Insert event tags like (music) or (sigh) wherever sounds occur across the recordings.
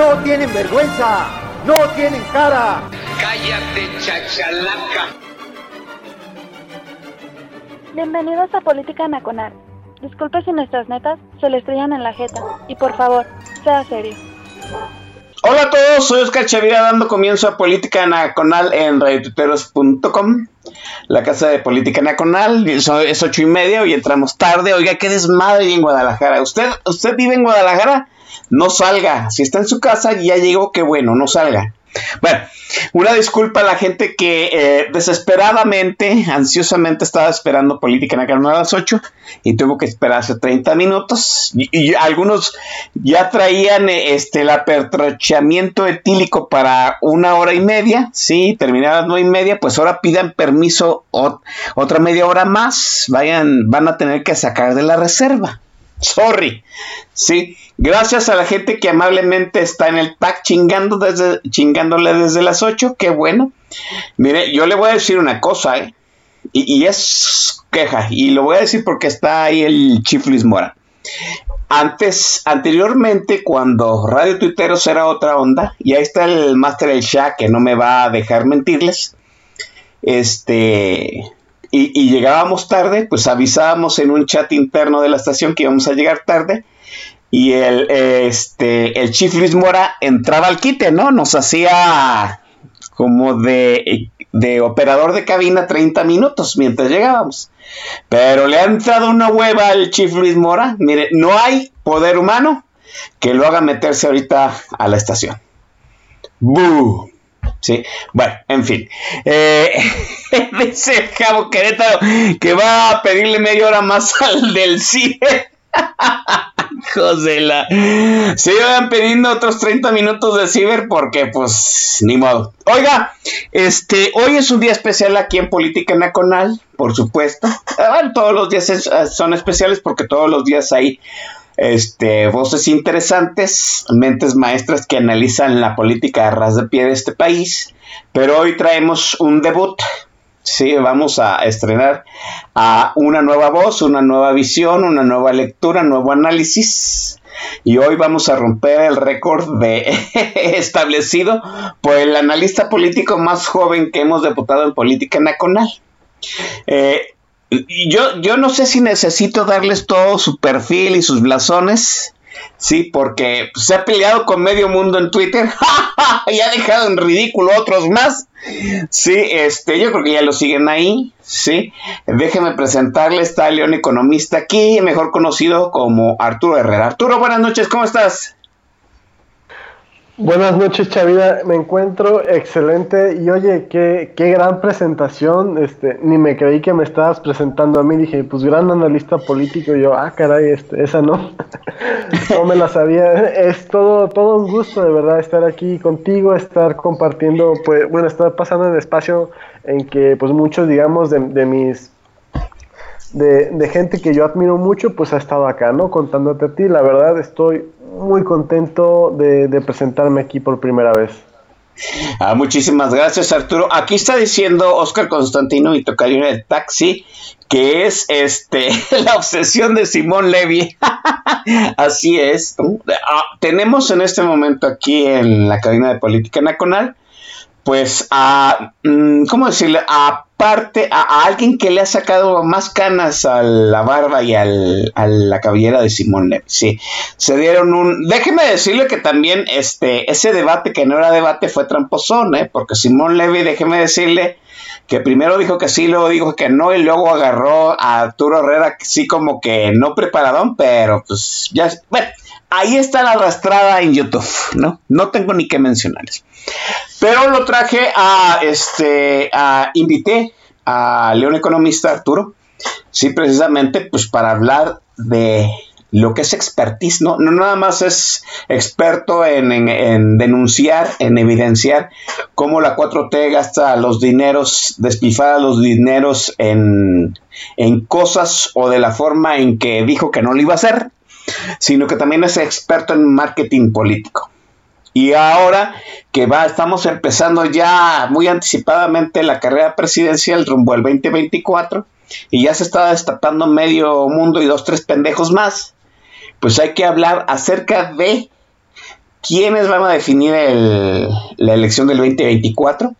¡No tienen vergüenza! ¡No tienen cara! Cállate, chachalaca. Bienvenidos a Política Nacional. Disculpe si nuestras netas se le estrellan en la jeta. Y por favor, sea serio. Hola a todos, soy Oscar Chavira dando comienzo a Política Nacional en radiotuteros.com, la casa de Política Nacional. Es ocho y media, hoy entramos tarde. Oiga, qué desmadre en Guadalajara. ¿Usted, ¿Usted vive en Guadalajara? No salga. Si está en su casa y ya llegó, qué bueno, no salga. Bueno, una disculpa a la gente que eh, desesperadamente, ansiosamente estaba esperando Política Nacional a las 8 y tuvo que esperarse 30 minutos. Y, algunos ya traían este, el apertrochamiento etílico para una hora y media, sí, terminar a las 9 y media, pues ahora pidan permiso otra media hora más, vayan, van a tener que sacar de la reserva. Sorry. Sí, gracias a la gente que amablemente está en el pack chingando desde, chingándole desde las 8. Qué bueno. Mire, yo le voy a decir una cosa, ¿eh? Y, es queja. Y lo voy a decir porque está ahí el Chiflis Mora. Antes, anteriormente, cuando Radio Tuiteros era otra onda, y ahí está el Master El Shah que no me va a dejar mentirles. Este y, llegábamos tarde, pues avisábamos en un chat interno de la estación que íbamos a llegar tarde y el, este, el Chief Luis Mora entraba al quite, ¿no? Nos hacía como de, de operador de cabina 30 minutos mientras llegábamos. Pero le ha entrado una hueva al Chief Luis Mora. Mire, no hay poder humano que lo haga meterse ahorita a la estación. ¡Bú! Sí, bueno, en fin. Eh, (laughs) dice Cabo Querétaro que va a pedirle media hora más (laughs) al del cine. (laughs) Josela. Se iban pidiendo otros 30 minutos de ciber porque, pues, ni modo. Oiga, este, hoy es un día especial aquí en Política Nacional, por supuesto. Todos los días son especiales porque todos los días hay este, voces interesantes, mentes maestras que analizan la política a ras de pie de este país. Pero hoy traemos un debut. Sí, vamos a estrenar a una nueva voz, una nueva visión, una nueva lectura, un nuevo análisis. Y hoy vamos a romper el récord de (laughs) establecido por el analista político más joven que hemos deputado en política nacional. Eh, yo, yo no sé si necesito darles todo su perfil y sus blasones. Sí, porque se ha peleado con medio mundo en Twitter (laughs) y ha dejado en ridículo otros más. Sí, este, yo creo que ya lo siguen ahí. Sí, déjenme presentarle, está León Economista aquí, mejor conocido como Arturo Herrera. Arturo, buenas noches, ¿cómo estás? Buenas noches, Chavida. Me encuentro excelente y oye, qué, qué gran presentación. Este, ni me creí que me estabas presentando a mí. Dije, pues gran analista político. Y yo, ah, caray, este, esa no. (laughs) no me la sabía. Es todo, todo un gusto de verdad estar aquí contigo, estar compartiendo, pues, bueno, estar pasando el espacio en que, pues, muchos, digamos, de, de mis de, de, gente que yo admiro mucho, pues ha estado acá, ¿no? Contándote a ti. La verdad, estoy muy contento de, presentarme aquí por primera vez. Ah, muchísimas gracias, Arturo. Aquí está diciendo Oscar Constantino y Tocayo el taxi que es este (laughs) la obsesión de Simón Levy. (laughs) Así es. Ah, tenemos en este momento aquí en la cabina de política nacional pues a, mm, ¿cómo decirle? Aparte, a, alguien que le ha sacado más canas a la barba y al, a la cabellera de Simón Levy. Sí, se dieron un... Déjeme decirle que también este, ese debate que no era debate fue tramposón, ¿eh? Porque Simón Levy, déjeme decirle que primero dijo que sí, luego dijo que no, y luego agarró a Arturo Herrera, sí como que no preparadón, pero pues ya, bueno, ahí está la arrastrada en YouTube, ¿no? No tengo ni que mencionarles. Pero lo traje a, este, a, invité a León Economista Arturo, sí, precisamente, pues para hablar de lo que es expertise, ¿no? Nada más es experto en, en, denunciar, en evidenciar cómo la 4T gasta los dineros, despilfara los dineros en, en cosas o de la forma en que dijo que no lo iba a hacer, sino que también es experto en marketing político. Y ahora que va, estamos empezando ya muy anticipadamente la carrera presidencial rumbo al 2024 y ya se está destapando medio mundo y dos, tres pendejos más, pues hay que hablar acerca de quiénes van a definir la elección del 2024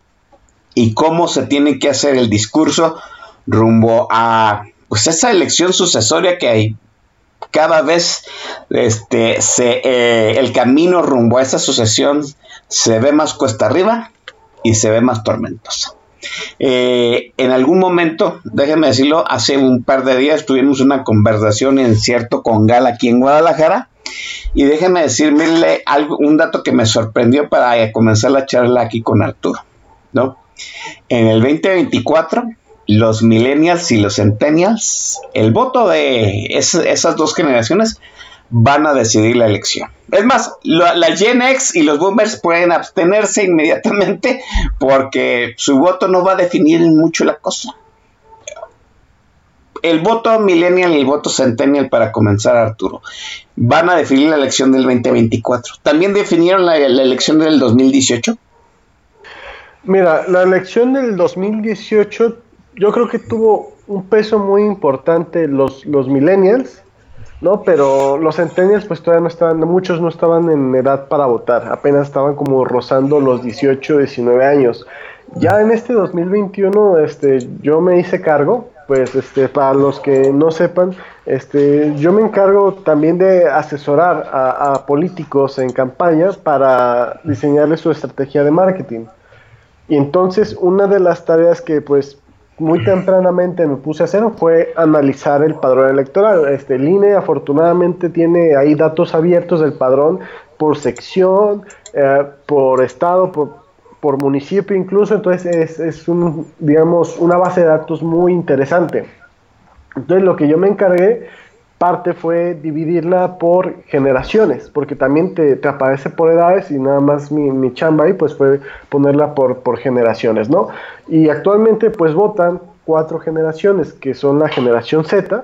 y cómo se tiene que hacer el discurso rumbo a pues esa elección sucesoria que hay cada vez este, eh, el camino rumbo a esa sucesión se ve más cuesta arriba y se ve más tormentoso. Eh, en algún momento, déjenme decirlo, hace un par de días tuvimos una conversación en cierto congal aquí en Guadalajara y déjenme decirle algo, un dato que me sorprendió para comenzar la charla aquí con Arturo, ¿no? En el 2024 los millennials y los centennials, el voto de esas dos generaciones van a decidir la elección. Es más, la, Gen X y los boomers pueden abstenerse inmediatamente porque su voto no va a definir mucho la cosa. El voto millennial y el voto centennial para comenzar, Arturo, van a definir la elección del 2024. ¿También definieron la, la elección del 2018? Mira, la elección del 2018 yo creo que tuvo un peso muy importante los, los millennials, ¿no? Pero los centennials pues todavía no estaban, muchos no estaban en edad para votar, apenas estaban como rozando los 18, 19 años. Ya en este 2021 este, yo me hice cargo, pues este, para los que no sepan, este, yo me encargo también de asesorar a, a políticos en campaña para diseñarles su estrategia de marketing. Y entonces una de las tareas que pues muy tempranamente me puse a hacer fue analizar el padrón electoral. Este, el INE afortunadamente tiene ahí datos abiertos del padrón por sección, eh, por estado, por, por, municipio incluso, entonces es, es, un, digamos, una base de datos muy interesante. Entonces lo que yo me encargué parte fue dividirla por generaciones, porque también te, te aparece por edades y nada más mi, mi, chamba ahí pues fue ponerla por, por generaciones, ¿no? Y actualmente pues votan cuatro generaciones, que son la generación Z,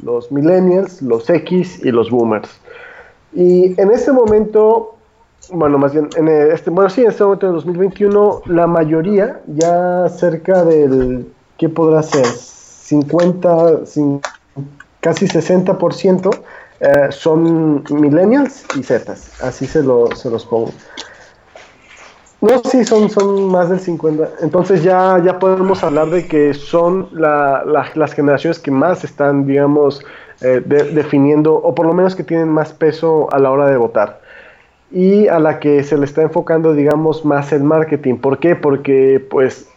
los millennials, los X y los boomers. Y en este momento, bueno, más bien, en este, bueno, sí, en este momento de 2021, la mayoría, ya cerca del, ¿qué podrá ser? 50, 50 casi 60% eh, son millennials y zetas, así se, lo, se los pongo. No, sí, son, son más del 50. Entonces ya, ya podemos hablar de que son las generaciones que más están, digamos, eh, definiendo, o por lo menos que tienen más peso a la hora de votar. Y a la que se le está enfocando, digamos, más el marketing. ¿Por qué? Porque, pues,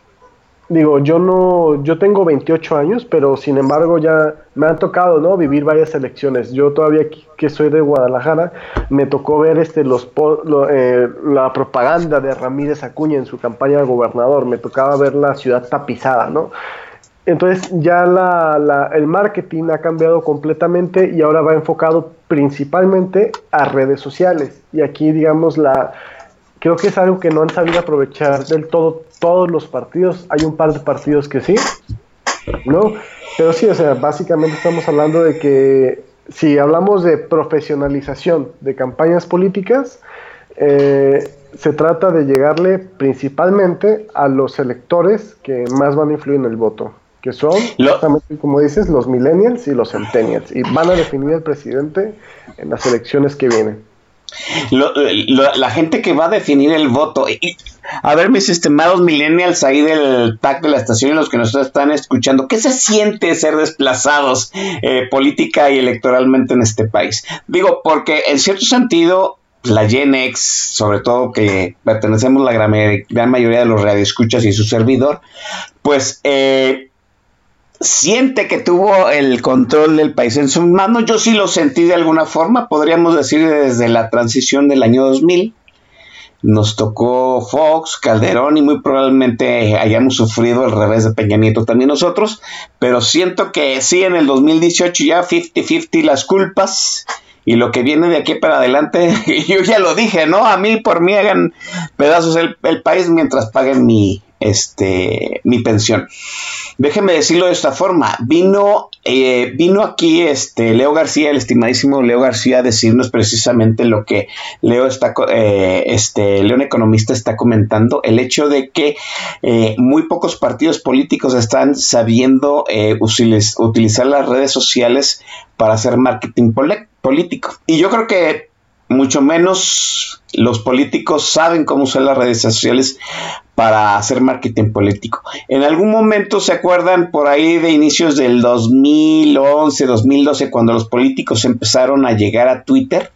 digo, yo no, yo tengo 28 años, pero sin embargo ya me han tocado, ¿no? Vivir varias elecciones. Yo todavía que soy de Guadalajara, me tocó ver este, los, eh, la propaganda de Ramírez Acuña en su campaña de gobernador. Me tocaba ver la ciudad tapizada, ¿no? Entonces ya la, el marketing ha cambiado completamente y ahora va enfocado principalmente a redes sociales. Y aquí, digamos, la, creo que es algo que no han sabido aprovechar del todo todos los partidos. Hay un par de partidos que sí, ¿no? Pero sí, o sea, básicamente estamos hablando de que si hablamos de profesionalización de campañas políticas, eh, se trata de llegarle principalmente a los electores que más van a influir en el voto, que son, justamente como dices, los millennials y los centennials, y van a definir el presidente en las elecciones que vienen. La gente que va a definir el voto, y, a ver, mis estimados millennials ahí del TAC de la estación y los que nos están escuchando, ¿qué se siente ser desplazados eh, política y electoralmente en este país? Digo, porque en cierto sentido, la Gen sobre todo que pertenecemos la gran, gran mayoría de los radioescuchas y su servidor, pues eh, siente que tuvo el control del país en sus manos. Yo sí lo sentí de alguna forma, podríamos decir desde la transición del año 2000 nos tocó Fox, Calderón y muy probablemente hayamos sufrido el revés de Peña también nosotros, pero siento que sí en el 2018 ya 50-50 las culpas y lo que viene de aquí para adelante, (laughs) yo ya lo dije, ¿no? A mí por mí hagan pedazos el, el país mientras paguen mi, este, mi pensión. Déjeme decirlo de esta forma. Vino, eh, vino aquí este Leo García, el estimadísimo Leo García, a decirnos precisamente lo que Leo está, eh, este, León Economista está comentando, el hecho de que eh, muy pocos partidos políticos están sabiendo utilizar las redes sociales para hacer marketing político. Y yo creo que mucho menos los políticos saben cómo usar las redes sociales para hacer marketing político. En algún momento se acuerdan por ahí de inicios del 2011, 2012, cuando los políticos empezaron a llegar a Twitter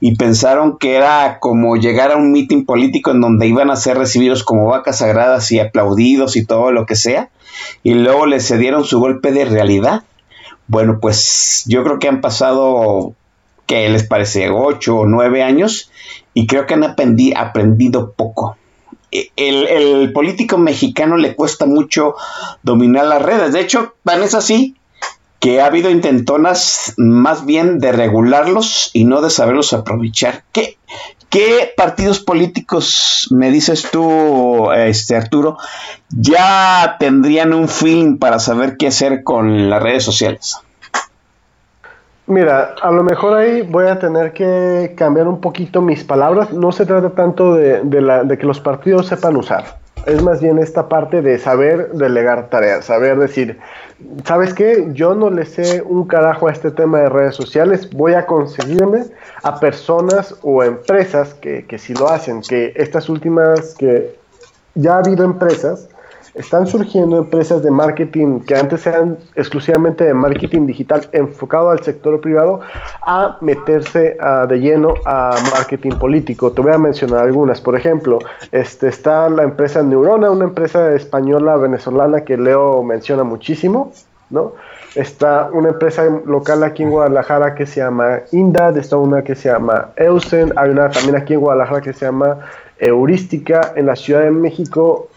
y pensaron que era como llegar a un meeting político en donde iban a ser recibidos como vacas sagradas y aplaudidos y todo lo que sea, y luego les cedieron su golpe de realidad. Bueno, pues yo creo que han pasado que les parece ocho o nueve años y creo que han aprendido poco. E, el, político mexicano le cuesta mucho dominar las redes. De hecho, tan es así que ha habido intentonas más bien de regularlos y no de saberlos aprovechar. ¿Qué, qué partidos políticos, me dices tú, este Arturo, ya tendrían un feeling para saber qué hacer con las redes sociales? Mira, a lo mejor ahí voy a tener que cambiar un poquito mis palabras. No se trata tanto de, la, de, que los partidos sepan usar. Es más bien esta parte de saber delegar tareas, saber decir, ¿sabes qué? Yo no le sé un carajo a este tema de redes sociales, voy a conseguirme a personas o empresas que, que sí lo hacen, que estas últimas, que ya ha habido empresas están surgiendo empresas de marketing que antes eran exclusivamente de marketing digital enfocado al sector privado a meterse de lleno a marketing político. Te voy a mencionar algunas. Por ejemplo, este, está la empresa Neurona, una empresa española venezolana que Leo menciona muchísimo, ¿no? Está una empresa local aquí en Guadalajara que se llama Indad, está una que se llama Eusen, hay una también aquí en Guadalajara que se llama Heurística, en la Ciudad de México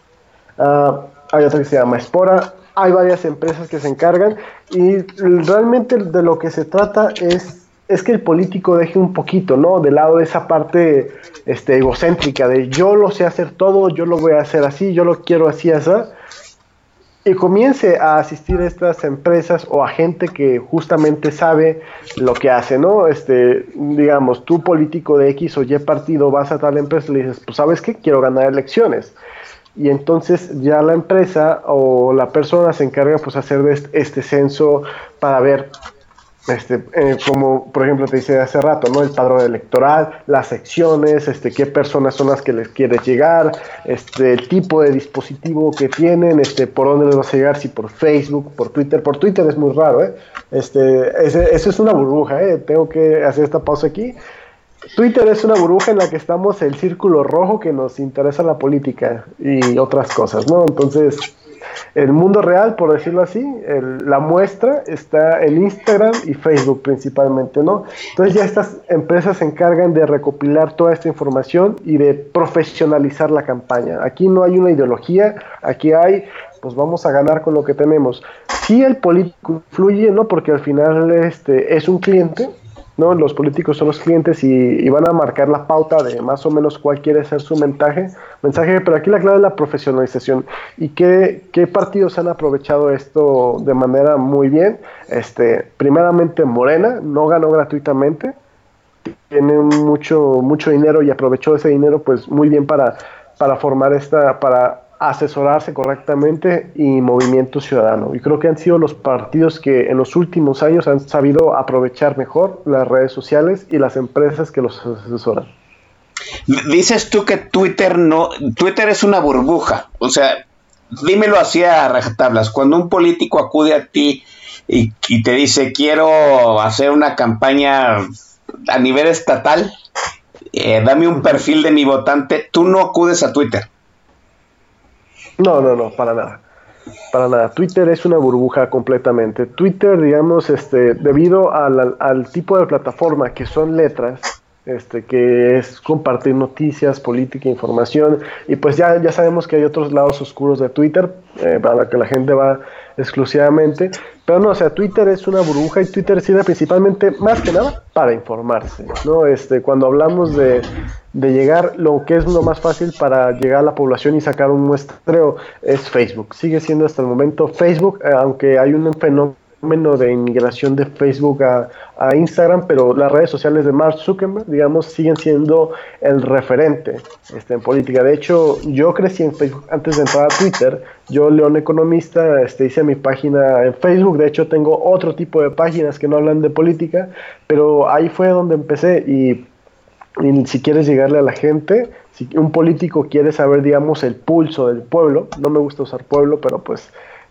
Ah, hay otra que se llama Espora, hay varias empresas que se encargan y realmente de lo que se trata es, es que el político deje un poquito, ¿no? De lado de esa parte este, egocéntrica de yo lo sé hacer todo, yo lo voy a hacer así, yo lo quiero así, así. Y comience a asistir a estas empresas o a gente que justamente sabe lo que hace, ¿no? Este, digamos, tú político de X o Y partido vas a tal empresa y le dices, pues sabes qué, quiero ganar elecciones y entonces ya la empresa o la persona se encarga pues hacer este censo para ver este, eh, como por ejemplo te dice hace rato, ¿no? El padrón electoral, las secciones, este, qué personas son las que les quieres llegar, este, el tipo de dispositivo que tienen, este, por dónde les vas a llegar, si por Facebook, por Twitter, por Twitter es muy raro, ¿eh? Este, eso es una burbuja, ¿eh? Tengo que hacer esta pausa aquí. Twitter es una burbuja en la que estamos el círculo rojo que nos interesa la política y otras cosas, ¿no? Entonces, el mundo real, por decirlo así, la muestra está en Instagram y Facebook principalmente, ¿no? Entonces ya estas empresas se encargan de recopilar toda esta información y de profesionalizar la campaña. Aquí no hay una ideología, aquí hay, pues vamos a ganar con lo que tenemos. Sí el político influye, ¿no? Porque al final este, es un cliente, ¿no? Los políticos son los clientes y, van a marcar la pauta de más o menos cuál quiere ser su mensaje, mensaje pero aquí la clave es la profesionalización. ¿Y qué, qué partidos han aprovechado esto de manera muy bien? Este, primeramente Morena, no ganó gratuitamente, tiene mucho, mucho dinero y aprovechó ese dinero pues muy bien para, para formar esta, para asesorarse correctamente y movimiento ciudadano. Y creo que han sido los partidos que en los últimos años han sabido aprovechar mejor las redes sociales y las empresas que los asesoran. Dices tú que Twitter no, Twitter es una burbuja, o sea, dímelo así a rajatablas, cuando un político acude a ti y, te dice quiero hacer una campaña a nivel estatal, eh, dame un perfil de mi votante, tú no acudes a Twitter. No, no, no, para nada. Para nada. Twitter es una burbuja completamente. Twitter, digamos, este, debido al, tipo de plataforma que son letras, este, que es compartir noticias, política, información, y pues ya, ya sabemos que hay otros lados oscuros de Twitter, eh, para que la gente va exclusivamente, pero no, o sea, Twitter es una burbuja y Twitter sirve principalmente, más que nada, para informarse, ¿no? Este, cuando hablamos de, de llegar, lo que es lo más fácil para llegar a la población y sacar un muestreo es Facebook, sigue siendo hasta el momento Facebook, eh, aunque hay un fenómeno de inmigración de Facebook a, a, Instagram, pero las redes sociales de Mark Zuckerberg, digamos, siguen siendo el referente este, en política. De hecho, yo crecí en Facebook antes de entrar a Twitter. Yo, León Economista, este, hice mi página en Facebook. De hecho, tengo otro tipo de páginas que no hablan de política, pero ahí fue donde empecé. Y, y si quieres llegarle a la gente, si un político quiere saber, digamos, el pulso del pueblo, no me gusta usar pueblo, pero pues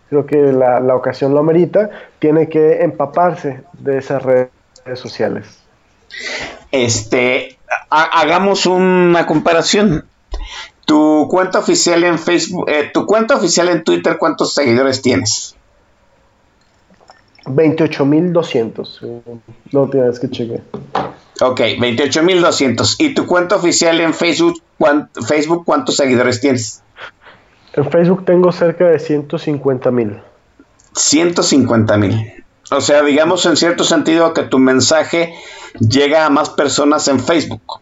creo que la, la, ocasión lo amerita, tiene que empaparse de esas redes sociales. Este, ha, hagamos una comparación. Tu cuenta oficial en Facebook, eh, tu cuenta oficial en Twitter, ¿cuántos seguidores tienes? 28.200. No tienes que chequear. Ok, 28.200. ¿Y tu cuenta oficial en Facebook, cuánto, Facebook cuántos seguidores tienes? En Facebook tengo cerca de 150 mil. 150 mil. O sea, digamos en cierto sentido que tu mensaje llega a más personas en Facebook.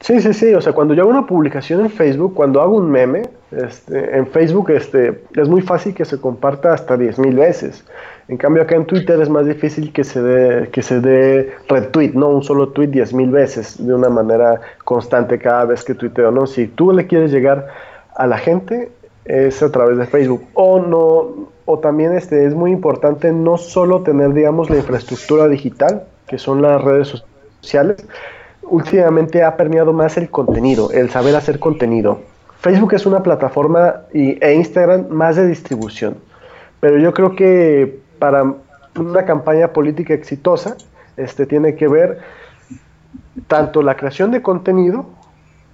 Sí, sí, sí. O sea, cuando yo hago una publicación en Facebook, cuando hago un meme, este, en Facebook este, es muy fácil que se comparta hasta 10 mil veces. En cambio, acá en Twitter es más difícil que se dé, que se dé retweet, no un solo tweet 10 mil veces de una manera constante cada vez que tuiteo. ¿no? Si tú le quieres llegar a la gente es a través de Facebook. O no o también este es muy importante no solo tener digamos la infraestructura digital que son las redes sociales. Últimamente ha permeado más el contenido el saber hacer contenido. Facebook es una plataforma y, e Instagram más de distribución. Pero yo creo que para una campaña política exitosa este tiene que ver tanto la creación de contenido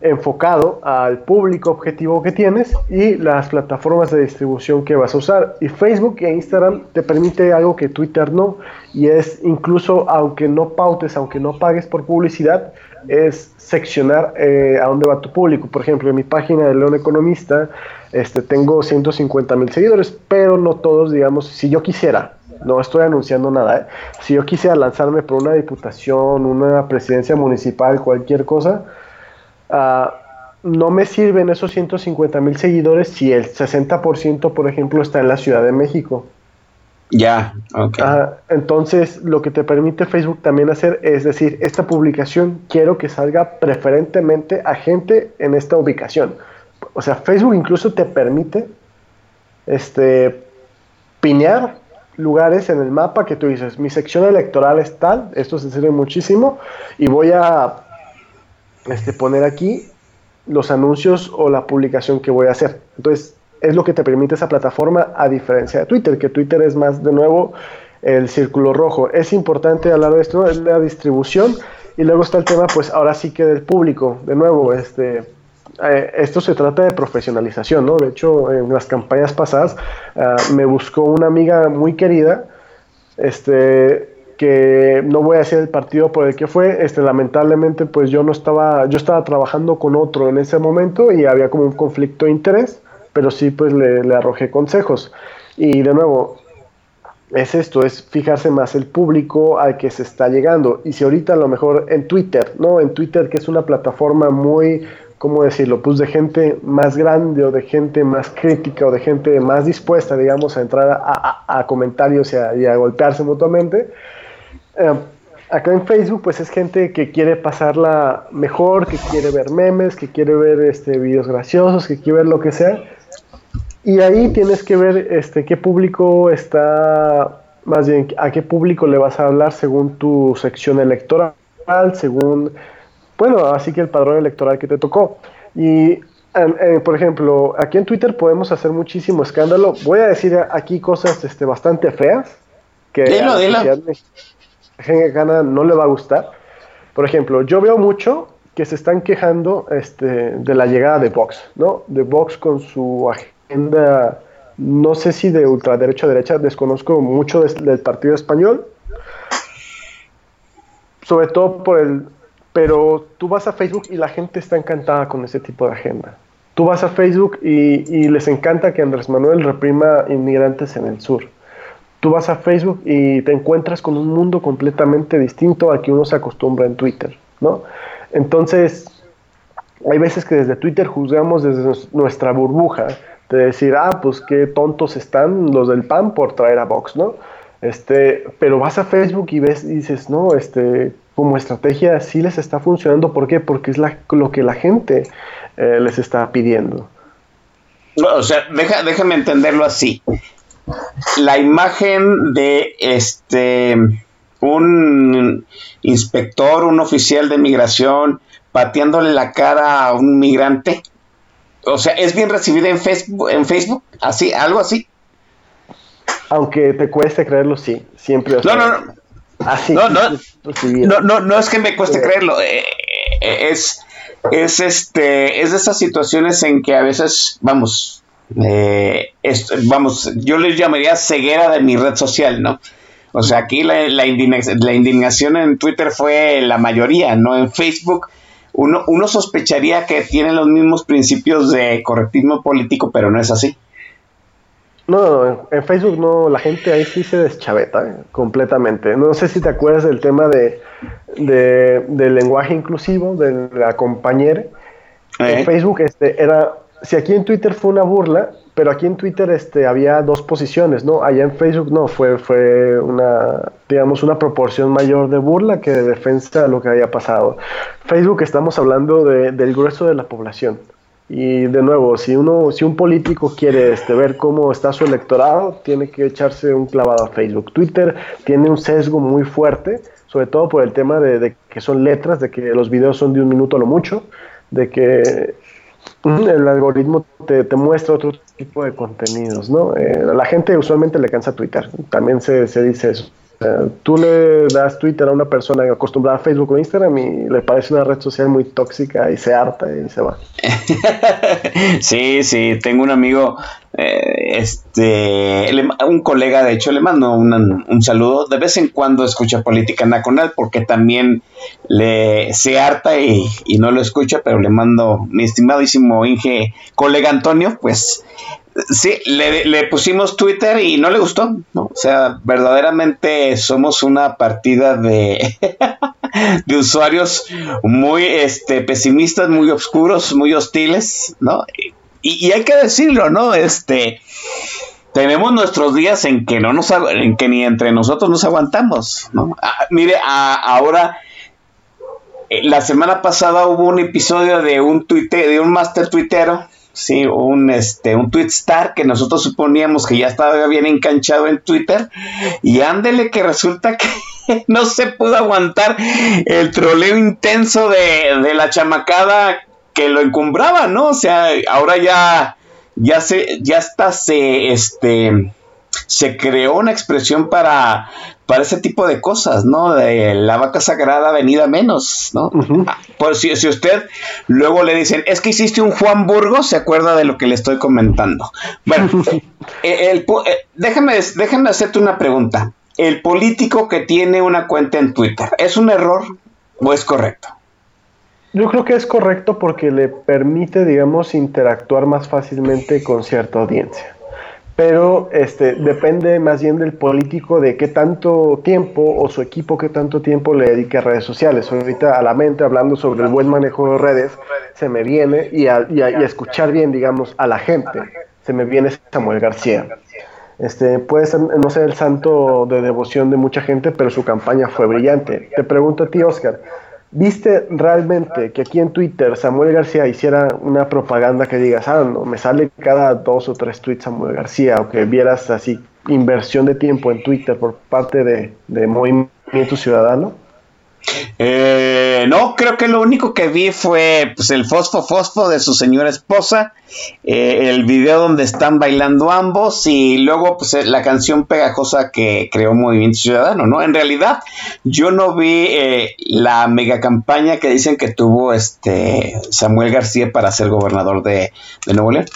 enfocado al público objetivo que tienes y las plataformas de distribución que vas a usar. Y Facebook e Instagram te permite algo que Twitter no, y es incluso aunque no pautes, aunque no pagues por publicidad, es seccionar eh, a dónde va tu público. Por ejemplo, en mi página de León Economista este, tengo 150 mil seguidores, pero no todos, digamos, si yo quisiera, no estoy anunciando nada, ¿eh? si yo quisiera lanzarme por una diputación, una presidencia municipal, cualquier cosa, Uh, no me sirven esos 150 mil seguidores si el 60%, por ejemplo, está en la Ciudad de México. Ya, yeah, ok. Uh, entonces, lo que te permite Facebook también hacer es decir, esta publicación quiero que salga preferentemente a gente en esta ubicación. O sea, Facebook incluso te permite este, piñar lugares en el mapa que tú dices, mi sección electoral es tal, esto se sirve muchísimo, y voy a este, poner aquí los anuncios o la publicación que voy a hacer. Entonces, es lo que te permite esa plataforma a diferencia de Twitter, que Twitter es más, de nuevo, el círculo rojo. Es importante hablar de esto, es la distribución, y luego está el tema, pues ahora sí que del público. De nuevo, este, eh, esto se trata de profesionalización, ¿no? De hecho, en las campañas pasadas uh, me buscó una amiga muy querida, este, que no voy a decir el partido por el que fue, este, lamentablemente pues yo no estaba, yo estaba trabajando con otro en ese momento y había como un conflicto de interés, pero sí pues le, arrojé consejos. Y de nuevo, es esto, es fijarse más el público al que se está llegando. Y si ahorita a lo mejor en Twitter, ¿no? En Twitter que es una plataforma muy, ¿cómo decirlo? Pues de gente más grande o de gente más crítica o de gente más dispuesta, digamos, a entrar a, comentarios y a golpearse mutuamente eh, acá en Facebook, pues es gente que quiere pasarla mejor, que quiere ver memes, que quiere ver este, videos graciosos, que quiere ver lo que sea. Y ahí tienes que ver este, qué público está, más bien, a qué público le vas a hablar según tu sección electoral, según, bueno, así que el padrón electoral que te tocó. Y por ejemplo, aquí en Twitter podemos hacer muchísimo escándalo. Voy a decir aquí cosas este, bastante feas. Que dilo, dilo gana no le va a gustar. Por ejemplo, yo veo mucho que se están quejando este, de la llegada de Vox, ¿no? De Vox con su agenda, no sé si de ultraderecha o derecha, desconozco mucho del Partido Español, sobre todo por el, pero tú vas a Facebook y la gente está encantada con ese tipo de agenda. Tú vas a Facebook y, les encanta que Andrés Manuel reprima inmigrantes en el sur. Tú vas a Facebook y te encuentras con un mundo completamente distinto al que uno se acostumbra en Twitter, ¿no? Entonces, hay veces que desde Twitter juzgamos desde nuestra burbuja de decir, ah, pues qué tontos están los del PAN por traer a Vox, ¿no? Este, pero vas a Facebook y ves y dices, no, este, como estrategia sí les está funcionando. ¿Por qué? Porque es lo que la gente eh, les está pidiendo. O sea, déjame entenderlo así. La imagen de este un inspector, un oficial de migración pateándole la cara a un migrante. O sea, es bien recibida en Facebook, en Facebook, así, algo así. Aunque te cueste creerlo, sí, siempre. no, no, no. Así. No, no, no, no, no es que me cueste creerlo. Eh, eh, es es este es de esas situaciones en que a veces vamos eh, vamos yo les llamaría ceguera de mi red social no o sea aquí la, la, indignación, en Twitter fue la mayoría no en Facebook uno, uno sospecharía que tiene los mismos principios de correctismo político pero no es así no, en Facebook no, la gente ahí sí se deschaveta eh, completamente. No sé si te acuerdas del tema de, del lenguaje inclusivo, de la compañera. En Facebook este, era, si aquí en Twitter fue una burla, pero aquí en Twitter este, había dos posiciones, ¿no? Allá en Facebook no, fue, fue una, digamos, una proporción mayor de burla que de defensa de lo que había pasado. Facebook estamos hablando del grueso de la población. Y de nuevo, si uno, si un político quiere este, ver cómo está su electorado, tiene que echarse un clavado a Facebook. Twitter tiene un sesgo muy fuerte, sobre todo por el tema de, que son letras, de que los videos son de un minuto a lo mucho, de que el algoritmo te, muestra otro tipo de contenidos, ¿no? Eh, la gente usualmente le cansa Twitter, también se, se dice eso tú le das Twitter a una persona acostumbrada a Facebook o Instagram y le parece una red social muy tóxica y se harta y se va. (laughs) sí, sí, tengo un amigo, eh, este, un colega, de hecho, le mando un, saludo. De vez en cuando escucha política nacional porque también le se harta y, y no lo escucha, pero le mando mi estimadísimo Inge, colega Antonio, pues Sí, le, pusimos Twitter y no le gustó, ¿no? O sea, verdaderamente somos una partida de, (laughs) de usuarios muy este, pesimistas, muy oscuros, muy hostiles, ¿no? Y, hay que decirlo, ¿no? Este, tenemos nuestros días en que no nos en que ni entre nosotros nos aguantamos, ¿no? Ah, mire, ahora eh, la semana pasada hubo un episodio de un tuite, de un master tuitero sí, un, este, un tweet star que nosotros suponíamos que ya estaba bien enganchado en Twitter y ándele que resulta que (laughs) no se pudo aguantar el troleo intenso de, de la chamacada que lo encumbraba, ¿no? O sea, ahora ya, ya se, ya está se, este, se creó una expresión para, para ese tipo de cosas, ¿no? De la vaca sagrada venida menos, ¿no? Ah, por si, si, usted luego le dicen, es que hiciste un Juan Burgos, se acuerda de lo que le estoy comentando. Bueno, (laughs) eh, el, eh, déjame, déjame hacerte una pregunta. ¿El político que tiene una cuenta en Twitter es un error o es correcto? Yo creo que es correcto porque le permite, digamos, interactuar más fácilmente con cierta audiencia pero este, depende más bien del político de qué tanto tiempo o su equipo qué tanto tiempo le dedique a redes sociales. Ahorita a la mente, hablando sobre el buen manejo de redes, se me viene, y a, escuchar bien, digamos, a la gente, se me viene Samuel García. Este, puede ser, no ser el santo de devoción de mucha gente, pero su campaña fue brillante. Te pregunto a ti, Oscar, ¿Viste realmente que aquí en Twitter Samuel García hiciera una propaganda que digas, ah, no, me sale cada dos o tres tweets Samuel García, o que vieras así inversión de tiempo en Twitter por parte de, de Movimiento Ciudadano? Eh, no, creo que lo único que vi fue pues, el fosfo fosfo de su señora esposa, eh, el video donde están bailando ambos y luego pues, la canción pegajosa que creó Movimiento Ciudadano, ¿no? En realidad yo no vi eh, la mega campaña que dicen que tuvo este Samuel García para ser gobernador de Nuevo León.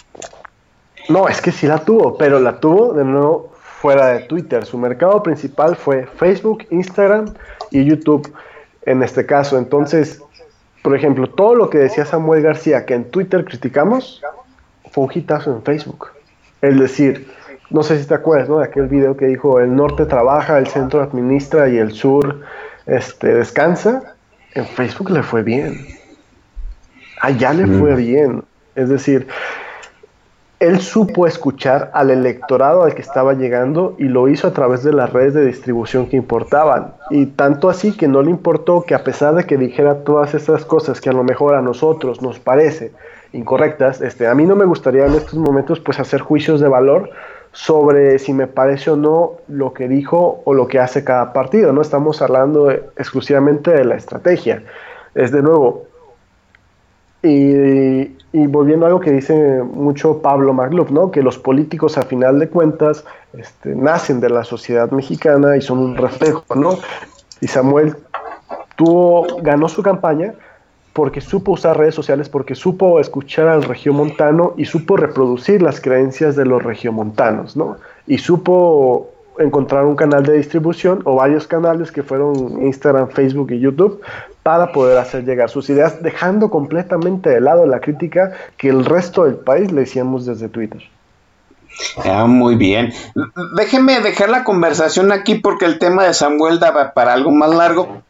No, es que sí la tuvo, pero la tuvo de nuevo fuera de Twitter. Su mercado principal fue Facebook, Instagram y YouTube en este caso. Entonces, por ejemplo, todo lo que decía Samuel García que en Twitter criticamos fue un hitazo en Facebook. Es decir, no sé si te acuerdas, ¿no? De aquel video que dijo el norte trabaja, el centro administra y el sur este, descansa. En Facebook le fue bien. Allá le fue bien. Es decir, él supo escuchar al electorado al que estaba llegando y lo hizo a través de las redes de distribución que importaban. Y tanto así que no le importó que a pesar de que dijera todas esas cosas que a lo mejor a nosotros nos parece incorrectas, este, a mí no me gustaría en estos momentos pues hacer juicios de valor sobre si me parece o no lo que dijo o lo que hace cada partido. No estamos hablando exclusivamente de la estrategia. Es de nuevo, y, volviendo a algo que dice mucho Pablo Maglub, ¿no? que los políticos a final de cuentas este, nacen de la sociedad mexicana y son un reflejo, ¿no? Y Samuel tuvo, ganó su campaña porque supo usar redes sociales, porque supo escuchar al regiomontano y supo reproducir las creencias de los regiomontanos, ¿no? Y supo encontrar un canal de distribución o varios canales que fueron Instagram, Facebook y YouTube para poder hacer llegar sus ideas, dejando completamente de lado la crítica que el resto del país le hicimos desde Twitter. Ah, muy bien. Déjeme dejar la conversación aquí porque el tema de Samuel daba para algo más largo.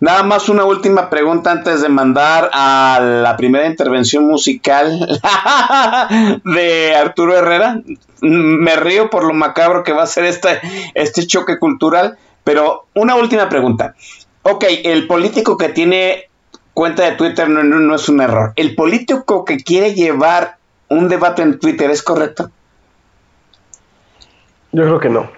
Nada más una última pregunta antes de mandar a la primera intervención musical (laughs) de Arturo Herrera. Me río por lo macabro que va a ser este, este choque cultural, pero una última pregunta. Ok, el político que tiene cuenta de Twitter no, no, es un error. ¿El político que quiere llevar un debate en Twitter es correcto? Yo creo que no.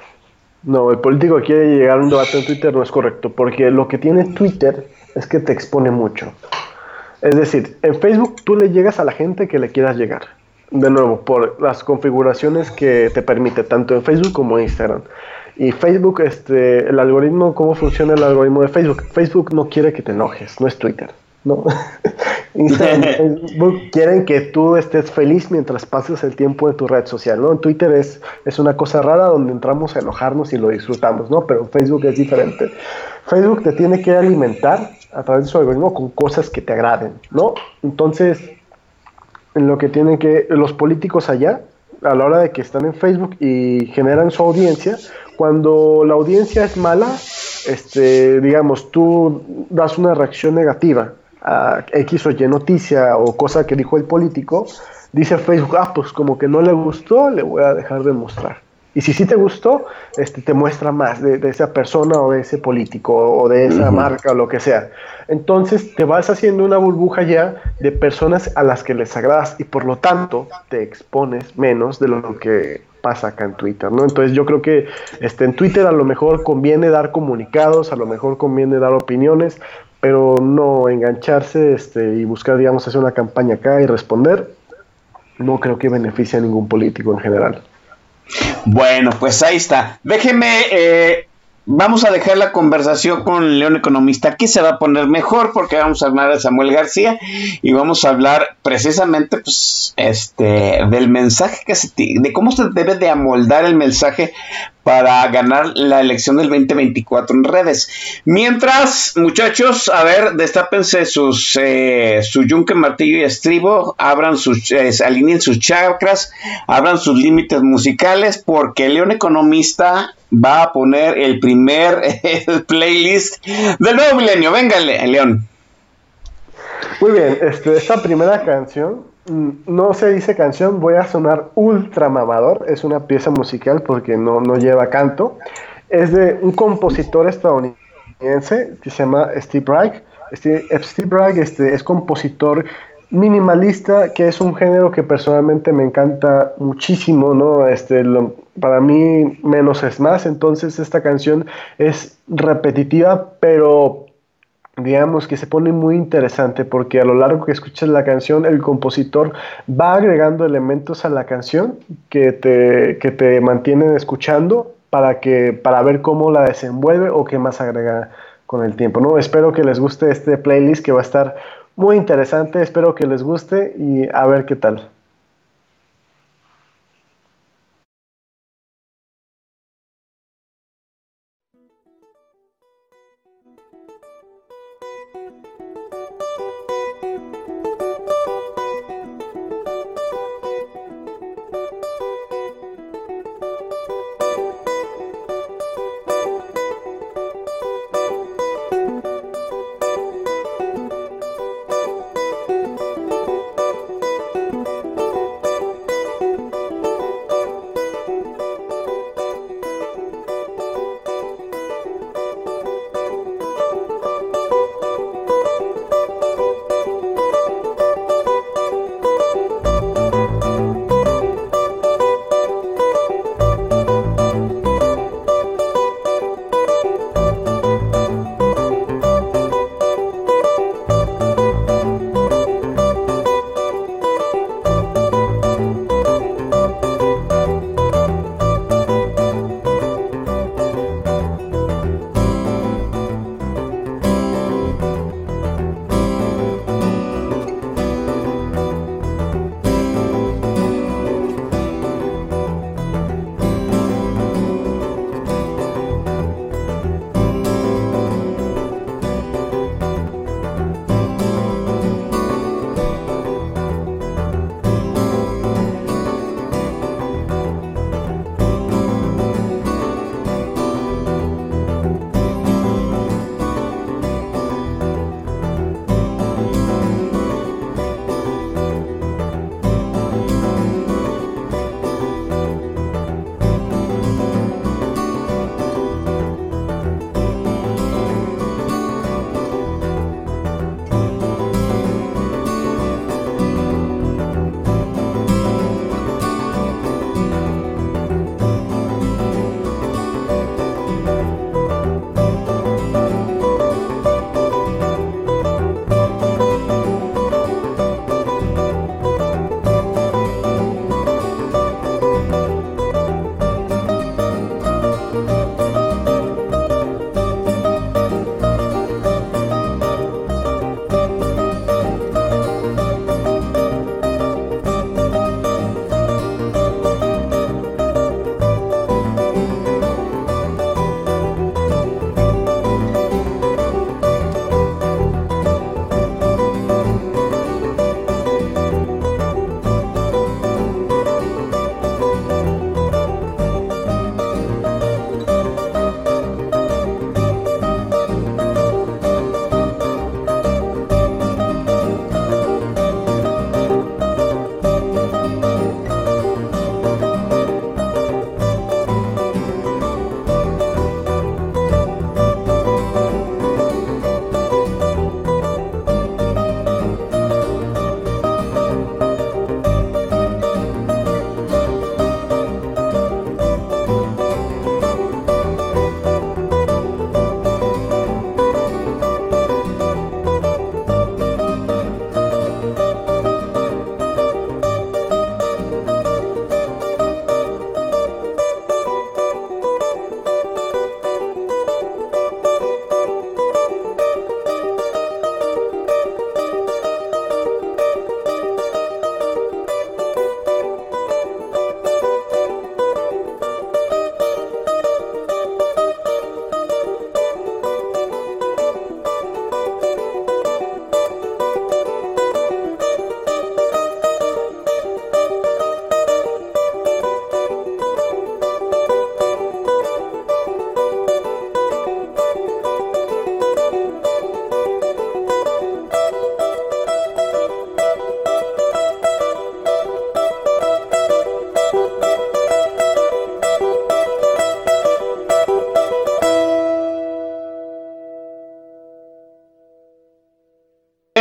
No, el político quiere llegar a un debate en Twitter no es correcto, porque lo que tiene Twitter es que te expone mucho. Es decir, en Facebook tú le llegas a la gente que le quieras llegar. De nuevo, por las configuraciones que te permite, tanto en Facebook como en Instagram. Y Facebook, este, el algoritmo, ¿cómo funciona el algoritmo de Facebook? Facebook no quiere que te enojes, no es Twitter. ¿No? (laughs) Instagram, (laughs) Facebook quieren que tú estés feliz mientras pases el tiempo de tu red social, ¿no? En Twitter es, es una cosa rara donde entramos a enojarnos y lo disfrutamos, ¿no? Pero Facebook es diferente. Facebook te tiene que alimentar a través de su algoritmo con cosas que te agraden, ¿no? Entonces, en lo que tienen que los políticos allá, a la hora de que están en Facebook y generan su audiencia, cuando la audiencia es mala, este, digamos, tú das una reacción negativa a X o Y noticia o cosa que dijo el político, dice Facebook, ah, pues como que no le gustó, le voy a dejar de mostrar. Y si sí te gustó, este, te muestra más de, esa persona o de ese político o de esa marca o lo que sea. Entonces te vas haciendo una burbuja ya de personas a las que les agradas y por lo tanto te expones menos de lo que pasa acá en Twitter, ¿no? Entonces yo creo que este, en Twitter a lo mejor conviene dar comunicados, a lo mejor conviene dar opiniones, pero no engancharse este, y buscar, digamos, hacer una campaña acá y responder, no creo que beneficie a ningún político en general. Bueno, pues ahí está. Déjeme, eh, vamos a dejar la conversación con León Economista. Aquí se va a poner mejor porque vamos a hablar de Samuel García y vamos a hablar precisamente, pues, este, del mensaje que se, de cómo se debe de amoldar el mensaje para ganar la elección del 2024 en redes. Mientras, muchachos, a ver, destápense sus, eh, su yunque, martillo y estribo, abran sus, eh, alineen sus chakras, abran sus límites musicales, porque León Economista va a poner el primer (laughs) playlist del nuevo milenio. Véngale, León. Muy bien, este, esta primera canción no se dice canción, voy a sonar ultra mamador. Es una pieza musical porque no, no lleva canto. Es de un compositor estadounidense que se llama Steve Reich. Steve, Steve Reich este, es compositor minimalista, que es un género que personalmente me encanta muchísimo, ¿no? Este, para mí menos es más, entonces esta canción es repetitiva, pero digamos que se pone muy interesante porque a lo largo que escuchas la canción el compositor va agregando elementos a la canción que te, que te mantienen escuchando para, que, para ver cómo la desenvuelve o qué más agrega con el tiempo. ¿no? Espero que les guste este playlist que va a estar muy interesante, espero que les guste y a ver qué tal.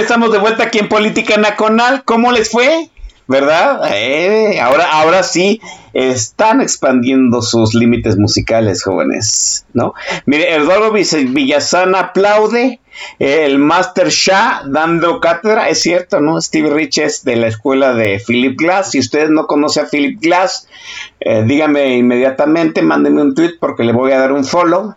Estamos de vuelta aquí en Política Nacional. ¿Cómo les fue? ¿Verdad? Eh, ahora, ahora sí están expandiendo sus límites musicales, jóvenes, ¿no? Mire, Eduardo Villazana aplaude, el Master Shah dando cátedra, es cierto, ¿no? Steve Rich es de la escuela de Philip Glass. Si ustedes no conocen a Philip Glass, eh, díganme inmediatamente, mándenme un tweet porque le voy a dar un follow.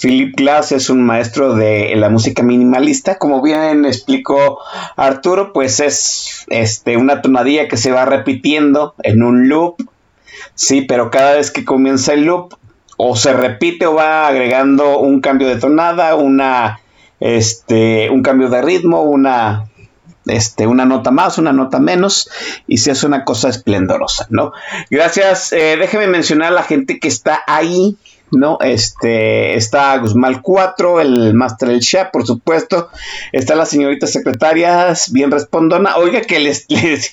Philip Glass es un maestro de la música minimalista. Como bien explicó Arturo, pues es este, una tonadilla que se va repitiendo en un loop. Sí, pero cada vez que comienza el loop, o se repite o va agregando un cambio de tonada, una, este, un cambio de ritmo, una, este, una nota más, una nota menos, y se hace una cosa esplendorosa, ¿no? Gracias, eh, déjeme mencionar a la gente que está ahí ¿no? Este, está Guzmán 4, el Master El Chef, por supuesto. Está la señorita secretaria, bien respondona. Oiga, que le (laughs)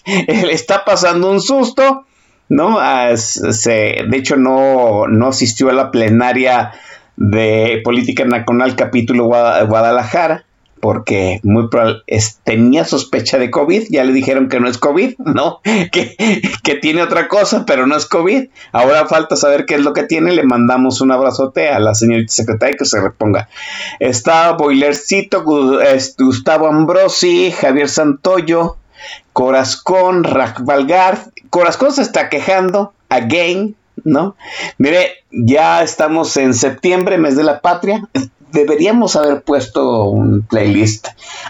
está pasando un susto, ¿no? Ah, de hecho, no, no asistió a la plenaria de Política Nacional capítulo Guadalajara porque muy probable, tenía sospecha de COVID, ya le dijeron que no es COVID, (laughs) ¿no? Que, tiene otra cosa, pero no es COVID. Ahora falta saber qué es lo que tiene, le mandamos un abrazote a la señorita secretaria que se reponga. Está Boilercito, Gustavo Ambrosi, Javier Santoyo, Corazcón, Valgar. Corazcón se está quejando, again, ¿no? Mire, ya estamos en septiembre, mes de la patria deberíamos haber puesto un playlist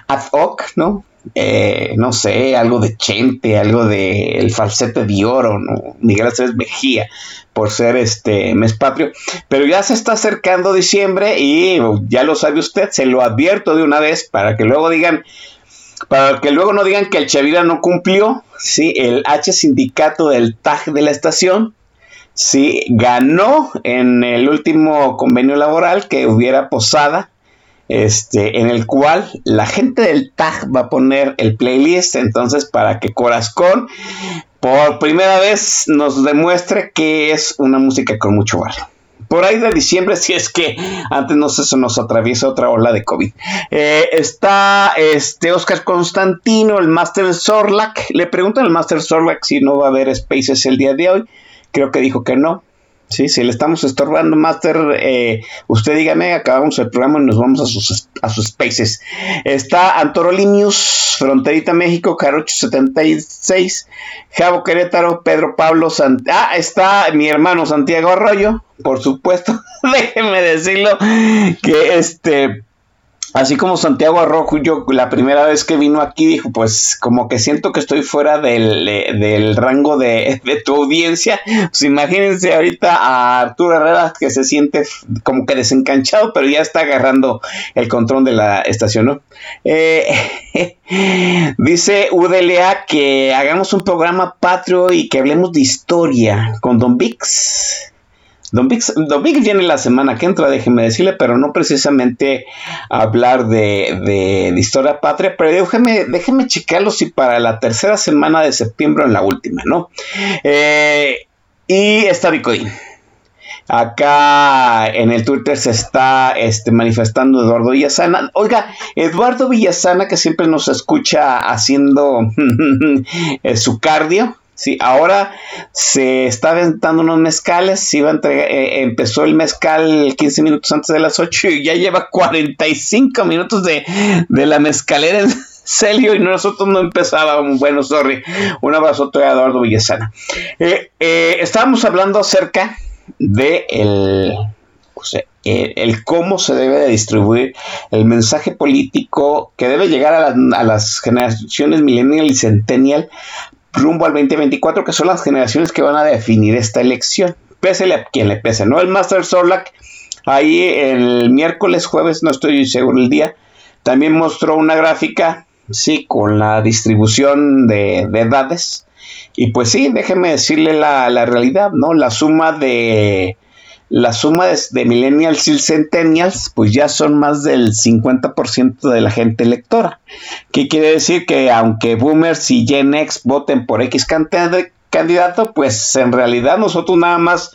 ad hoc, ¿no? Eh, no sé, algo de Chente, algo de El Falsete de Oro, ¿no? Miguel Aceves Mejía, por ser este mes patrio. Pero ya se está acercando diciembre y ya lo sabe usted, se lo advierto de una vez para que luego digan, para que luego no digan que el Chavira no cumplió, ¿sí? El H sindicato del TAG de la estación sí ganó en el último convenio laboral que hubiera posada, este, en el cual la gente del TAG va a poner el playlist, entonces para que Corazón por primera vez nos demuestre que es una música con mucho valor. Por ahí de diciembre, (laughs) si es que antes no se nos atraviesa otra ola de COVID. Eh, está este Oscar Constantino, el Master Sorlac. Le preguntan al Master Sorlac si no va a haber Spaces el día de hoy. Creo que dijo que no. Sí, si le estamos estorbando, Master, eh, usted dígame, acabamos el programa y nos vamos a sus, a sus spaces. Está Antorolinius, Fronterita México, Carocho 76, Javo Querétaro, Pedro Pablo Sant Ah, está mi hermano Santiago Arroyo, por supuesto. (laughs) Déjeme decirlo, que este Así como Santiago Arrojo, yo la primera vez que vino aquí dijo, pues como que siento que estoy fuera del, eh, rango (laughs) de, tu audiencia. Pues imagínense ahorita a Arturo Herrera que se siente como que desencanchado, pero ya está agarrando el control de la estación, ¿no? Eh, (laughs) dice UDLA que hagamos un programa patrio y que hablemos de historia con Don Vix. Don Vix, viene la semana que entra, déjeme decirle, pero no precisamente hablar de, historia patria, pero déjeme, déjeme checarlo si para la tercera semana de septiembre en la última, ¿no? Eh, y está Bitcoin. Acá en el Twitter se está este, manifestando Eduardo Villasana. Oiga, Eduardo Villasana que siempre nos escucha haciendo (laughs) eh, su cardio. Sí, ahora se está aventando unos mezcales, a eh, empezó el mezcal 15 minutos antes de las 8 y ya lleva 45 minutos de, la mezcalera en (laughs) serio y nosotros no empezábamos. Bueno, sorry. Un abrazo a Eduardo Villasana. Eh, eh, estábamos hablando acerca de el, el cómo se debe de distribuir el mensaje político que debe llegar a, a las generaciones millennial y centennial rumbo al 2024, que son las generaciones que van a definir esta elección. Pésele a quien le pese, ¿no? El Master Sorlac, ahí el miércoles, jueves, no estoy seguro el día, también mostró una gráfica, sí, con la distribución de, de edades. Y pues sí, déjeme decirle la, la realidad, ¿no? La suma de la suma de, millennials y centennials, pues ya son más del 50% de la gente electora. ¿Qué quiere decir? Que aunque boomers y Gen X voten por X candidato, pues en realidad nosotros nada más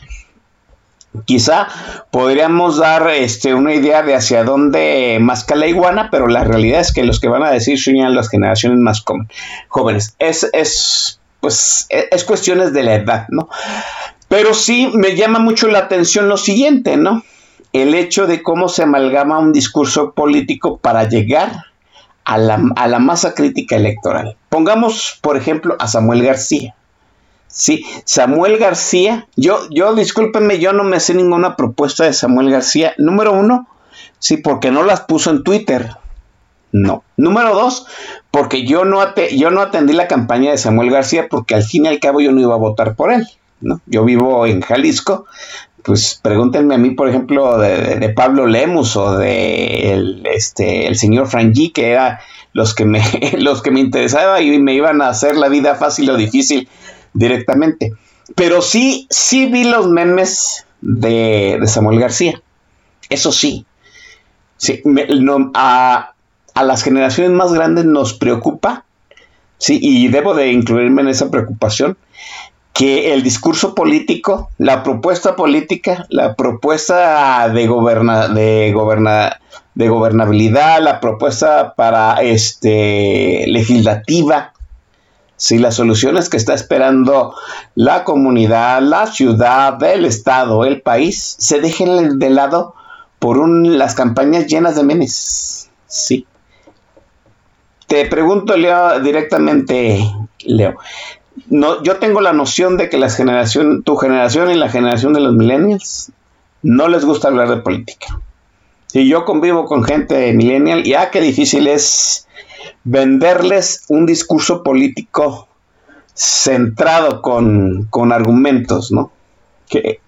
Quizá podríamos dar este, una idea de hacia dónde masca la iguana, pero la realidad es que los que van a decir son las generaciones más jóvenes. Es, es, pues, e, es cuestiones de la edad, ¿no? Pero sí me llama mucho la atención lo siguiente, ¿no? El hecho de cómo se amalgama un discurso político para llegar a la, a la masa crítica electoral. Pongamos, por ejemplo, a Samuel García. Sí, Samuel García, yo, yo, discúlpenme, yo no me sé ninguna propuesta de Samuel García. Número uno, sí, porque no las puso en Twitter. No. Número dos, porque yo no, yo no atendí la campaña de Samuel García porque al fin y al cabo yo no iba a votar por él. ¿No? Yo vivo en Jalisco, pues pregúntenme a mí, por ejemplo, de, Pablo Lemus o de el, este, el señor Frangi, que era los que me, (laughs) los que me interesaba y me iban a hacer la vida fácil o difícil directamente. Pero sí, sí vi los memes de, Samuel García. Eso sí. sí a, las generaciones más grandes nos preocupa, sí, y debo de incluirme en esa preocupación, que el discurso político, la propuesta política, la propuesta de, goberna, de, goberna, de gobernabilidad, la propuesta para este legislativa, si las soluciones que está esperando la comunidad, la ciudad, el estado, el país, se dejen de lado por un, las campañas llenas de memes. Sí. Te pregunto, Leo, directamente, Leo. No, yo tengo la noción de que generación, tu generación y la generación de los millennials no les gusta hablar de política. Y yo convivo con gente millennial y ah, qué difícil es venderles un discurso político centrado con, argumentos, ¿no? Que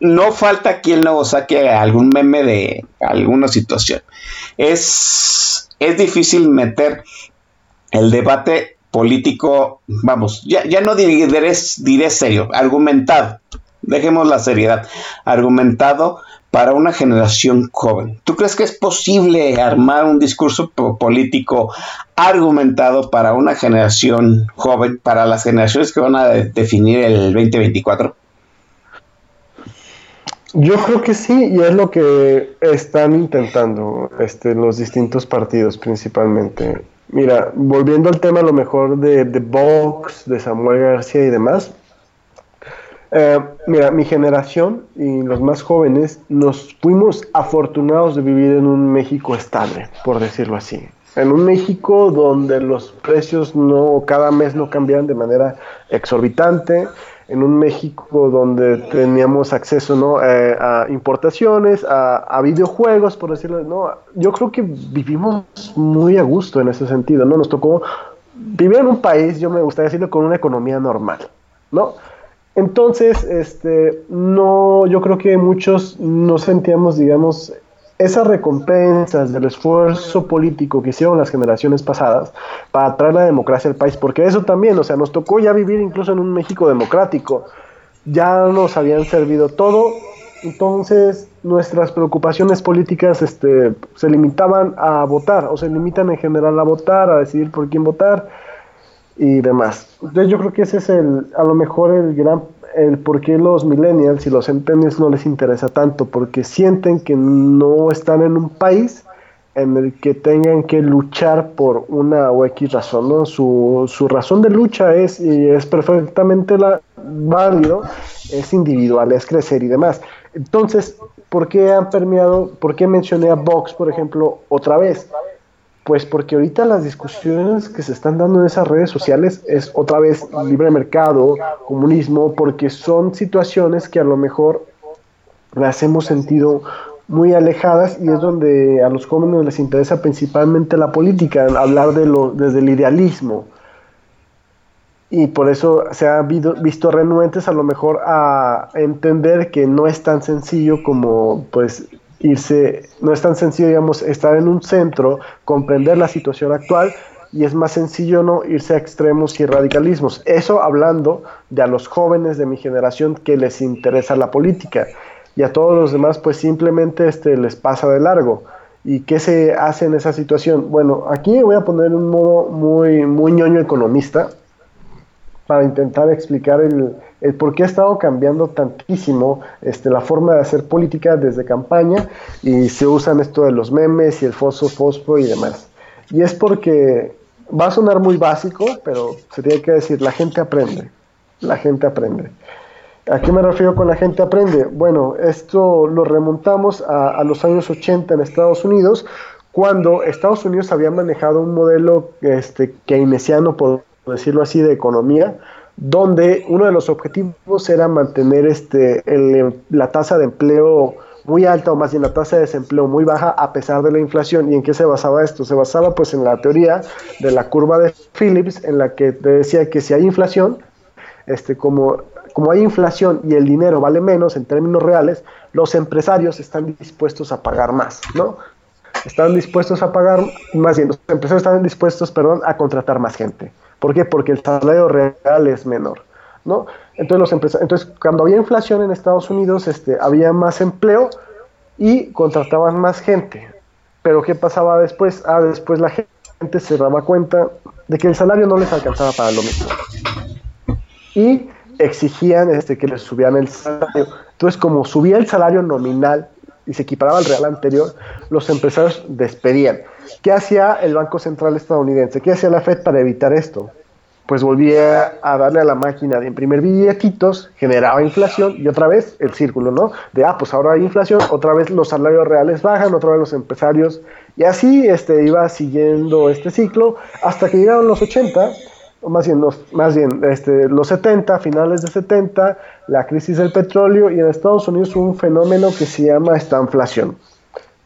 no falta quien luego saque algún meme de alguna situación. Es, es difícil meter el debate político, vamos, ya, ya no diré, diré serio, argumentado, dejemos la seriedad, argumentado para una generación joven. ¿Tú crees que es posible armar un discurso político argumentado para una generación joven, para las generaciones que van a definir el 2024? Yo creo que sí, y es lo que están intentando este, los distintos partidos principalmente. Mira, volviendo al tema a lo mejor de, de Vox, de Samuel García y demás, eh, mira, mi generación y los más jóvenes nos fuimos afortunados de vivir en un México estable, por decirlo así. En un México donde los precios no cada mes no cambian de manera exorbitante, en un México donde teníamos acceso ¿no? Eh, a importaciones, a, videojuegos, por decirlo, no, yo creo que vivimos muy a gusto en ese sentido, ¿no? Nos tocó vivir en un país, yo me gustaría decirlo, con una economía normal, ¿no? Entonces, este, no, yo creo que muchos no sentíamos, digamos, esas recompensas del esfuerzo político que hicieron las generaciones pasadas para traer la democracia al país, porque eso también, o sea, nos tocó ya vivir incluso en un México democrático, ya nos habían servido todo, entonces nuestras preocupaciones políticas este, se limitaban a votar, o se limitan en general a votar, a decidir por quién votar, y demás. Entonces yo creo que ese es el, a lo mejor el gran, el por qué los millennials y los centennials no les interesa tanto, porque sienten que no están en un país en el que tengan que luchar por una o X razón, ¿no? Su, su razón de lucha es, y es perfectamente la, válido, es individual, es crecer y demás. Entonces, ¿por qué han permeado, por qué mencioné a Vox, por ejemplo, otra vez? Pues porque ahorita las discusiones que se están dando en esas redes sociales es otra vez libre mercado, comunismo, porque son situaciones que a lo mejor las hemos sentido muy alejadas y es donde a los jóvenes les interesa principalmente la política, hablar de lo, desde el idealismo. Y por eso se ha visto renuentes a lo mejor a entender que no es tan sencillo como pues irse, no es tan sencillo, digamos, estar en un centro, comprender la situación actual y es más sencillo no irse a extremos y radicalismos. Eso hablando de a los jóvenes de mi generación que les interesa la política y a todos los demás pues simplemente este, les pasa de largo. ¿Y qué se hace en esa situación? Bueno, aquí voy a poner un modo muy, muy ñoño economista. Para intentar explicar el, por qué ha estado cambiando tantísimo este, la forma de hacer política desde campaña y se usan esto de los memes y el fosfo, fosfo y demás. Y es porque va a sonar muy básico, pero se tiene que decir, la gente aprende, la gente aprende. ¿A qué me refiero con la gente aprende? Bueno, esto lo remontamos a, a los años 80 en Estados Unidos, cuando Estados Unidos había manejado un modelo este, keynesiano, por decirlo así, de economía, donde uno de los objetivos era mantener este, el- la tasa de empleo muy alta o más bien la tasa de desempleo muy baja a pesar de la inflación. ¿Y en qué se basaba esto? Se basaba pues en la teoría de la curva de Phillips en la que te decía que si hay inflación, este, como, como hay inflación y el dinero vale menos en términos reales, los empresarios están dispuestos a pagar más, ¿no? Están dispuestos a pagar, más bien, los empresarios están dispuestos, perdón, a contratar más gente. ¿Por qué? Porque el salario real es menor, ¿no? Entonces, los entonces cuando había inflación en Estados Unidos, este, había más empleo y contrataban más gente. Pero ¿qué pasaba después? Ah, después la gente se daba cuenta de que el salario no les alcanzaba para lo mismo y exigían este, que les subían el salario. Entonces, como subía el salario nominal y se equiparaba al real anterior, los empresarios despedían. ¿Qué hacía el Banco Central estadounidense? ¿Qué hacía la Fed para evitar esto? Pues volvía a darle a la máquina de imprimir billetitos, generaba inflación y otra vez el círculo, ¿no? De, ah, pues ahora hay inflación, otra vez los salarios reales bajan, otra vez los empresarios, y así este, iba siguiendo este ciclo hasta que llegaron los 80, o más bien, los, más bien este, los 70, finales de 70, la crisis del petróleo y en Estados Unidos un fenómeno que se llama estanflación.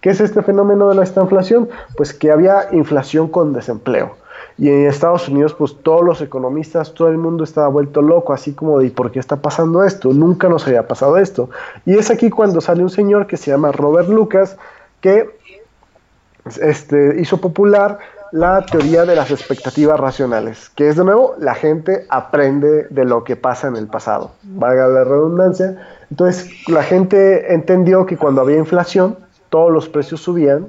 ¿Qué es este fenómeno de la estanflación? Pues que había inflación con desempleo. Y en Estados Unidos, pues todos los economistas, todo el mundo estaba vuelto loco, así como de ¿y por qué está pasando esto? Nunca nos había pasado esto. Y es aquí cuando sale un señor que se llama Robert Lucas, que este, hizo popular la teoría de las expectativas racionales, que es de nuevo, la gente aprende de lo que pasa en el pasado, valga la redundancia. Entonces, la gente entendió que cuando había inflación, todos los precios subían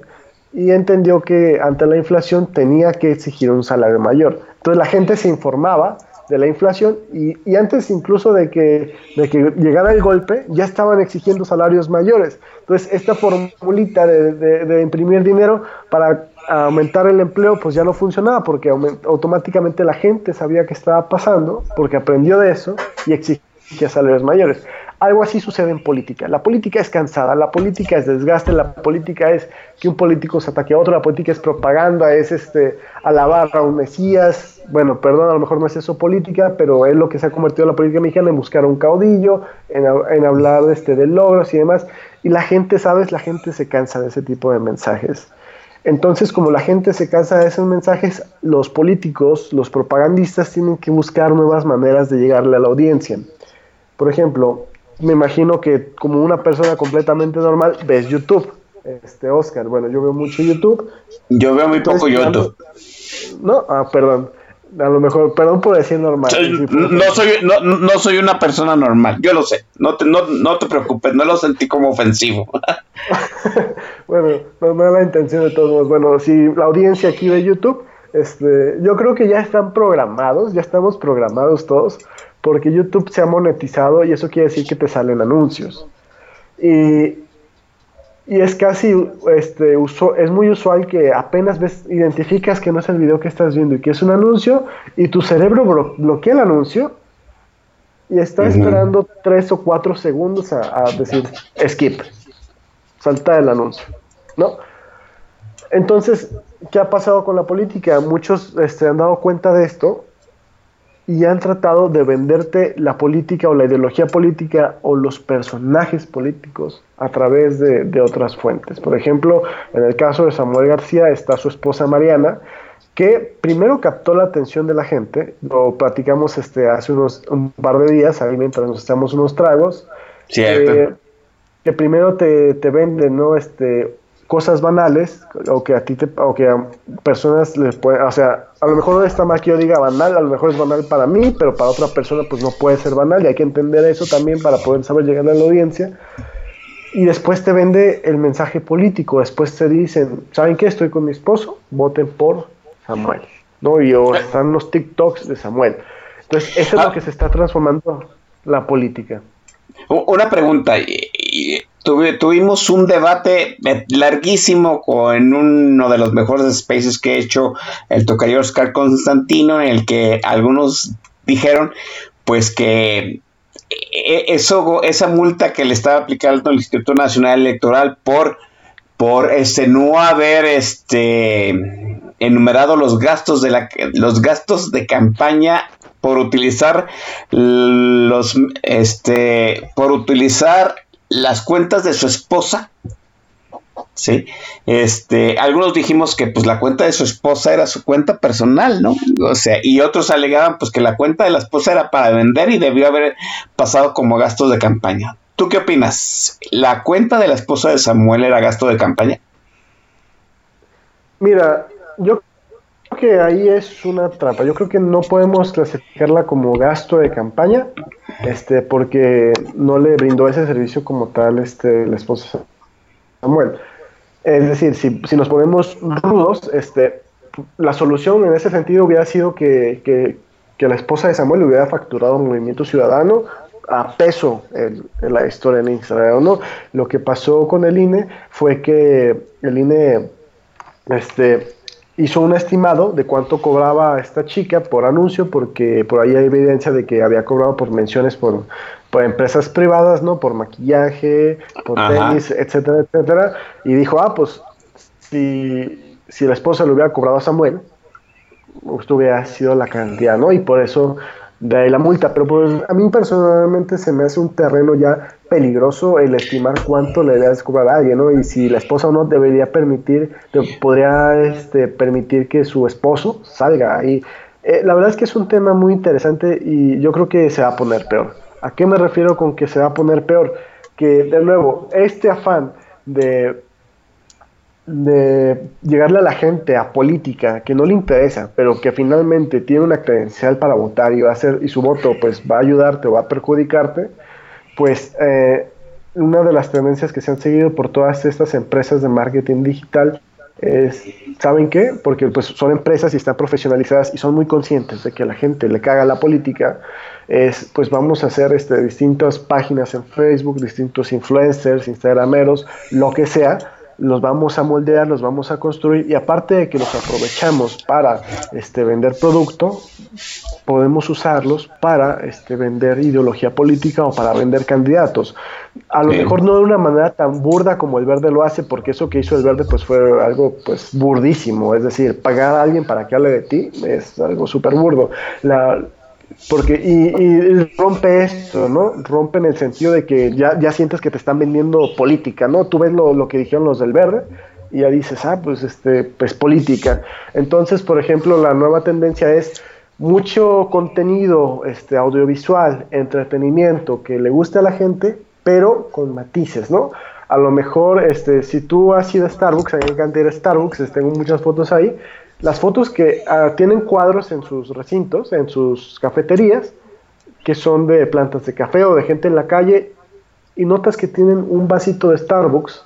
y entendió que ante la inflación tenía que exigir un salario mayor. Entonces, la gente se informaba de la inflación y, y antes incluso de que, de que llegara el golpe, ya estaban exigiendo salarios mayores. Entonces, esta formulita de, de- de imprimir dinero para aumentar el empleo, pues ya no funcionaba porque automáticamente la gente sabía qué estaba pasando, porque aprendió de eso y exigía salarios mayores. Algo así sucede en política. La política es cansada, la política es desgaste, la política es que un político se ataque a otro, la política es propaganda, es este alabar a un mesías. Bueno, perdón, a lo mejor no es eso política, pero es lo que se ha convertido en la política mexicana en buscar un caudillo, en, en hablar este, de logros y demás. Y la gente, ¿sabes? La gente se cansa de ese tipo de mensajes. Entonces, como la gente se cansa de esos mensajes, los políticos, los propagandistas tienen que buscar nuevas maneras de llegarle a la audiencia. Por ejemplo, me imagino que como una persona completamente normal ves YouTube. Este Oscar, bueno, yo veo mucho YouTube. Yo veo muy poco Entonces, YouTube. No, ah, perdón. A lo mejor, perdón por decir normal. Soy- Sí, por- no, soy, no, no soy una persona normal, yo lo sé. No te, no, no te preocupes, no lo sentí como ofensivo. (laughs) Bueno, no, no era la intención de todos modos. Bueno, si la audiencia aquí de YouTube, este, yo creo que ya están programados, ya estamos programados todos, porque YouTube se ha monetizado y eso quiere decir que te salen anuncios. Y, y es casi, este, uso, es muy usual que apenas ves, identificas que no es el video que estás viendo y que es un anuncio, y tu cerebro blo- bloquea el anuncio y está esperando tres o cuatro segundos a, a decir skip salta el anuncio, ¿no? Entonces, ¿qué ha pasado con la política? Muchos este, han dado cuenta de esto y han tratado de venderte la política o la ideología política o los personajes políticos a través de, de otras fuentes. Por ejemplo, en el caso de Samuel García está su esposa Mariana, que primero captó la atención de la gente, lo platicamos este, hace unos un par de días, ahí mientras nos echamos unos tragos, Cierto. eh, que primero te, te venden, ¿no? Este, cosas banales, o que a ti te, o que a personas les puede, o sea, a lo mejor no está mal que yo diga banal, a lo mejor es banal para mí, pero para otra persona pues no puede ser banal y hay que entender eso también para poder saber llegar a la audiencia. Y después te vende el mensaje político, después te dicen, ¿saben qué? Estoy con mi esposo, voten por Samuel, ¿no? Y o están los TikToks de Samuel. Entonces, eso es Ah. lo que se está transformando la política. Una pregunta. Tuvimos un debate eh, larguísimo en uno de los mejores spaces que he hecho, el tocayo Oscar Constantino, en el que algunos dijeron pues que eh, eso, esa multa que le estaba aplicando el Instituto Nacional Electoral por, por este, no haber este, enumerado los gastos de la, los gastos de campaña por utilizar los este por utilizar las cuentas de su esposa sí este algunos dijimos que pues la cuenta de su esposa era su cuenta personal no o sea y otros alegaban pues que la cuenta de la esposa era para vender y debió haber pasado como gastos de campaña. Tú qué opinas la cuenta de la esposa de Samuel era gasto de campaña Mira, yo que ahí es una trampa. Yo creo que no podemos clasificarla como gasto de campaña, este, porque no le brindó ese servicio como tal este, la esposa de Samuel. Es decir, si, si nos ponemos rudos, este, la solución en ese sentido hubiera sido que, que- que la esposa de Samuel hubiera facturado a Movimiento Ciudadano a peso en la historia en Instagram, ¿no? Lo que pasó con el INE fue que el INE este, hizo un estimado de cuánto cobraba esta chica por anuncio, porque por ahí hay evidencia de que había cobrado por menciones por, por empresas privadas, ¿no? Por maquillaje, por Ajá. tenis, etcétera, etcétera. Y dijo, ah, pues si, si la esposa le hubiera cobrado a Samuel, esto hubiera sido la cantidad, ¿no? Y por eso de la multa. Pero pues, a mí personalmente se me hace un terreno ya peligroso el estimar cuánto le debes cobrar a alguien, ¿no? Y si la esposa o no debería permitir, podría este, permitir que su esposo salga ahí. Eh, la verdad es que es un tema muy interesante y yo creo que se va a poner peor. ¿A qué me refiero con que se va a poner peor? Que de nuevo, este afán de de llegarle a la gente a política que no le interesa, pero que finalmente tiene una credencial para votar y va a hacer y su voto pues va a ayudarte o va a perjudicarte, pues eh, una de las tendencias que se han seguido por todas estas empresas de marketing digital es, ¿saben qué? Porque pues son empresas y están profesionalizadas y son muy conscientes de que a la gente le caga la política, es pues vamos a hacer este, distintas páginas en Facebook, distintos influencers, instagrameros, lo que sea, los vamos a moldear, los vamos a construir y aparte de que los aprovechamos para este, vender producto, podemos usarlos para este, vender ideología política o para vender candidatos. A lo mejor no de una manera tan burda como el verde lo hace, porque eso que hizo el verde pues fue algo pues burdísimo, es decir, pagar a alguien para que hable de ti es algo súper burdo. La, porque, y, y rompe esto, ¿no? Rompe en el sentido de que ya, ya sientes que te están vendiendo política, ¿no? Tú ves lo, lo que dijeron los del verde y ya dices, ah, pues, este, pues política. Entonces, por ejemplo, la nueva tendencia es mucho contenido este, audiovisual, entretenimiento que le guste a la gente, pero con matices, ¿no? A lo mejor, este, si tú has ido a Starbucks, a mí me encanta ir a Starbucks, este, tengo muchas fotos ahí, las fotos que ah, tienen cuadros en sus recintos, en sus cafeterías, que son de plantas de café o de gente en la calle, y notas que tienen un vasito de Starbucks,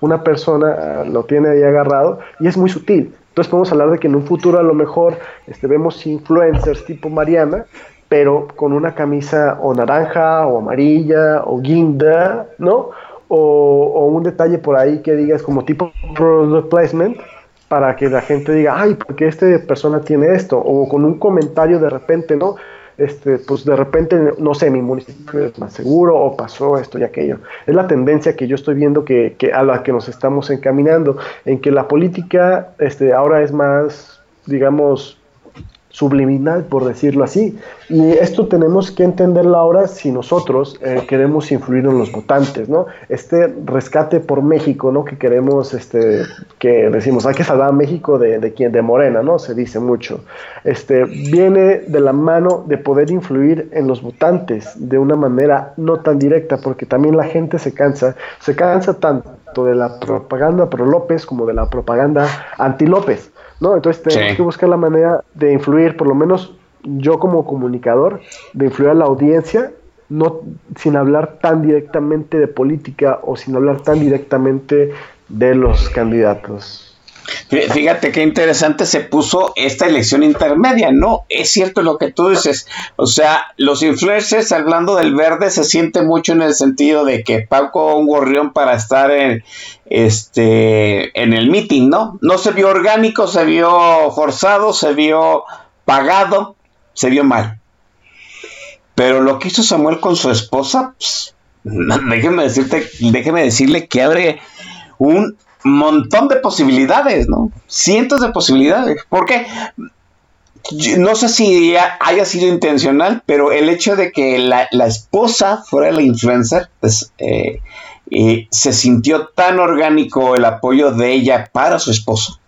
una persona ah, lo tiene ahí agarrado, y es muy sutil. Entonces podemos hablar de que en un futuro a lo mejor este, vemos influencers tipo Mariana, pero con una camisa o naranja o amarilla o guinda, ¿no? O, o un detalle por ahí que digas como tipo product placement, para que la gente diga, ay, ¿por qué esta persona tiene esto? O con un comentario de repente, ¿no? Este, pues de repente, no sé, mi municipio es más seguro o pasó esto y aquello. Es la tendencia que yo estoy viendo que, que a la que nos estamos encaminando, en que la política este, ahora es más, digamos, subliminal, por decirlo así. Y esto tenemos que entenderlo ahora si nosotros eh, queremos influir en los votantes, ¿no? Este rescate por México, ¿no? Que queremos, este, que decimos, hay que salvar a México de, de de Morena, ¿no? Se dice mucho. Este, viene de la mano de poder influir en los votantes de una manera no tan directa, porque también la gente se cansa, se cansa tanto de la propaganda pro López como de la propaganda anti López. ¿No? Entonces tenemos Sí. que buscar la manera de influir, por lo menos yo como comunicador, de influir a la audiencia, no sin hablar tan directamente de política o sin hablar tan directamente de los candidatos. Fíjate qué interesante se puso esta elección intermedia, ¿no? Es cierto lo que tú dices. O sea, los influencers, hablando del verde, se siente mucho en el sentido de que Paco un gorrión para estar en, este, en el meeting, ¿no? No se vio orgánico, se vio forzado, se vio pagado, se vio mal. Pero lo que hizo Samuel con su esposa, pues, déjeme decirte, déjeme decirle que abre un montón de posibilidades, ¿no? Cientos de posibilidades. Porque no sé si haya sido intencional, pero el hecho de que la, esposa fuera la influencer, pues eh, eh, se sintió tan orgánico el apoyo de ella para su esposo,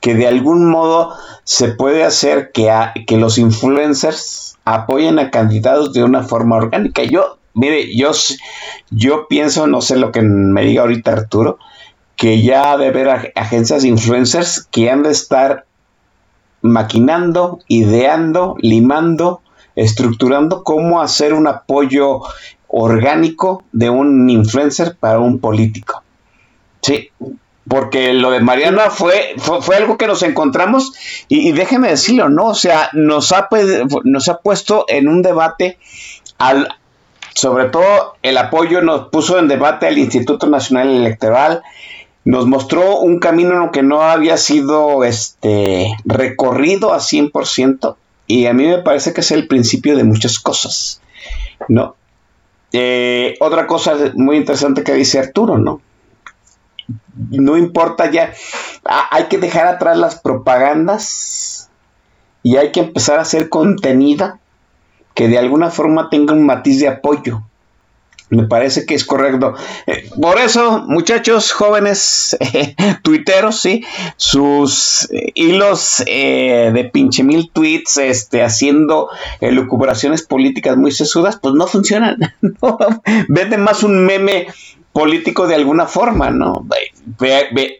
que de algún modo se puede hacer que, que los influencers apoyen a candidatos de una forma orgánica. Yo, mire, yo, yo pienso, no sé lo que me diga ahorita Arturo, que ya de haber agencias influencers que han de estar maquinando, ideando, limando, estructurando cómo hacer un apoyo orgánico de un influencer para un político. Sí, porque lo de Mariana fue, fue, algo que nos encontramos y, déjeme decirlo, ¿no? O sea, nos ha, nos ha puesto en un debate al, sobre todo el apoyo nos puso en debate al Instituto Nacional Electoral, nos mostró un camino que no había sido este, recorrido a 100% y a mí me parece que es el principio de muchas cosas, ¿no? Eh, otra cosa muy interesante que dice Arturo, ¿no? No importa ya, hay que dejar atrás las propagandas y hay que empezar a hacer contenida que de alguna forma tenga un matiz de apoyo me parece que es correcto. Eh, por eso, muchachos jóvenes, (laughs) tuiteros, sí, sus eh, hilos eh, de pinche mil tweets este, haciendo lucubraciones políticas muy sesudas, pues no funcionan. (laughs) ¿no? Venden más un meme político de alguna forma, ¿no?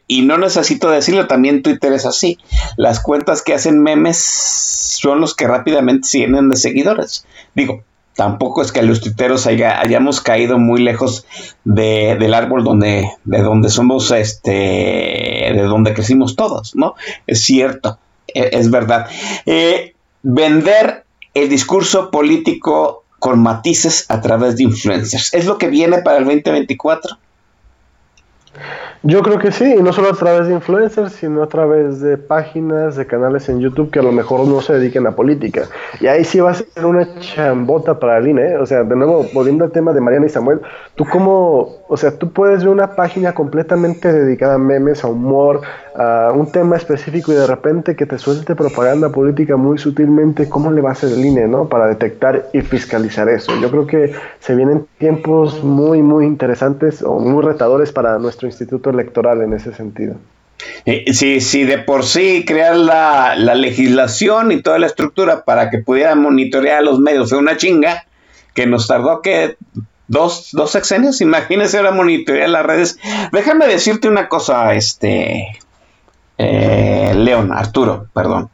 y no necesito decirlo, también Twitter es así. Las cuentas que hacen memes son los que rápidamente llenan de seguidores. Digo, tampoco es que los tuiteros hayamos caído muy lejos del árbol donde, de donde somos, este, de donde crecimos todos, ¿no? Es cierto, e, es, verdad. Eh, vender el discurso político con matices a través de influencers. Es lo que viene para el 2024. Yo creo que sí, y no solo a través de influencers, sino a través de páginas, de canales en YouTube que a lo mejor no se dediquen a política. Y ahí sí va a ser una chambota para el INE. ¿eh? O sea, de nuevo, volviendo al tema de Mariana y Samuel, tú cómo, o sea, tú puedes ver una página completamente dedicada a memes, a humor, a un tema específico y de repente que te suelte propaganda política muy sutilmente, ¿cómo le va a hacer el INE, no? Para detectar y fiscalizar eso. Yo creo que se vienen tiempos muy, muy interesantes o muy retadores para nuestro instituto electoral en ese sentido. Eh, sí, sí, de por sí crear la, la, legislación y toda la estructura para que pudiera monitorear los medios fue una chinga que nos tardó que dos, dos sexenios, (laughs) imagínese ahora monitorear las redes. Déjame decirte una cosa, este, eh, León, Arturo, perdón.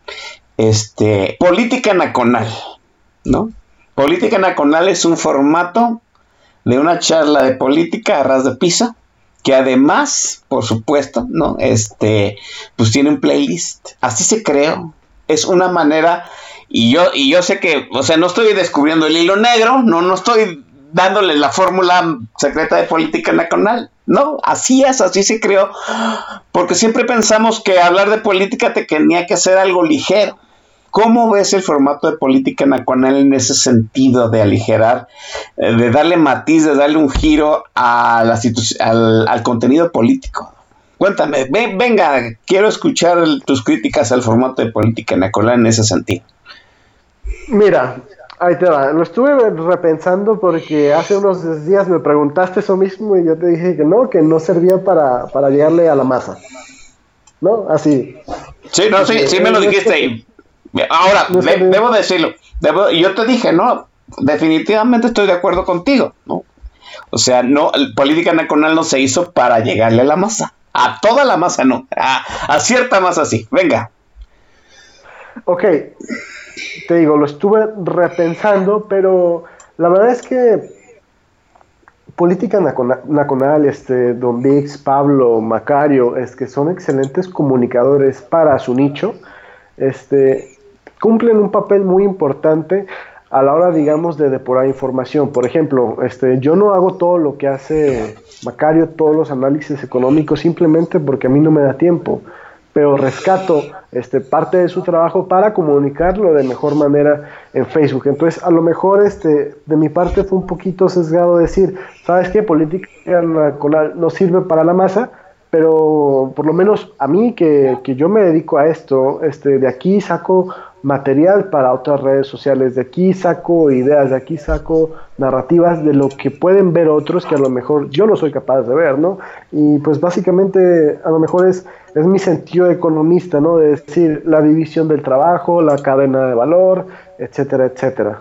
Este, política nacional, ¿no? Política nacional es un formato de una charla de política a ras de pisa que además, por supuesto, ¿no? Este, pues tiene un playlist. Así se creó. Es una manera, y yo, y yo sé que, o sea, no estoy descubriendo el hilo negro, no, no estoy dándole la fórmula secreta de política nacional. No, así es, así se creó. Porque siempre pensamos que hablar de política te tenía que hacer algo ligero. ¿Cómo ves el formato de política nacional en ese sentido de aligerar, eh, de darle matiz, de darle un giro a la al, al, contenido político? Cuéntame, venga, quiero escuchar tus críticas al formato de política nacional en ese sentido. Mira, ahí te va, lo estuve repensando porque hace unos días me preguntaste eso mismo y yo te dije que no, que no servía para, para llegarle a la masa. ¿No? Así. Sí, no, sí, sí me lo dijiste. Ahora, debo decirlo. yo te dije, no, definitivamente estoy de acuerdo contigo, ¿no? O sea, no, política nacional no se hizo para llegarle a la masa. A toda la masa no. A, cierta masa sí. Venga. Ok. Te digo, lo estuve repensando, pero la verdad es que Política Nacional, este, Don Vix, Pablo, Macario, es que son excelentes comunicadores para su nicho, este, cumplen un papel muy importante a la hora, digamos, de depurar información. Por ejemplo, este, yo no hago todo lo que hace Macario, todos los análisis económicos, simplemente porque a mí no me da tiempo pero rescato este, parte de su trabajo para comunicarlo de mejor manera en Facebook. Entonces, a lo mejor este, de mi parte fue un poquito sesgado decir, ¿sabes qué? Política no sirve para la masa, pero por lo menos a mí que, que yo me dedico a esto, este, de aquí saco material para otras redes sociales, de aquí saco ideas, de aquí saco narrativas de lo que pueden ver otros que a lo mejor yo no soy capaz de ver, ¿no? Y pues básicamente a lo mejor es, es mi sentido economista, ¿no? De decir la división del trabajo, la cadena de valor, etcétera, etcétera.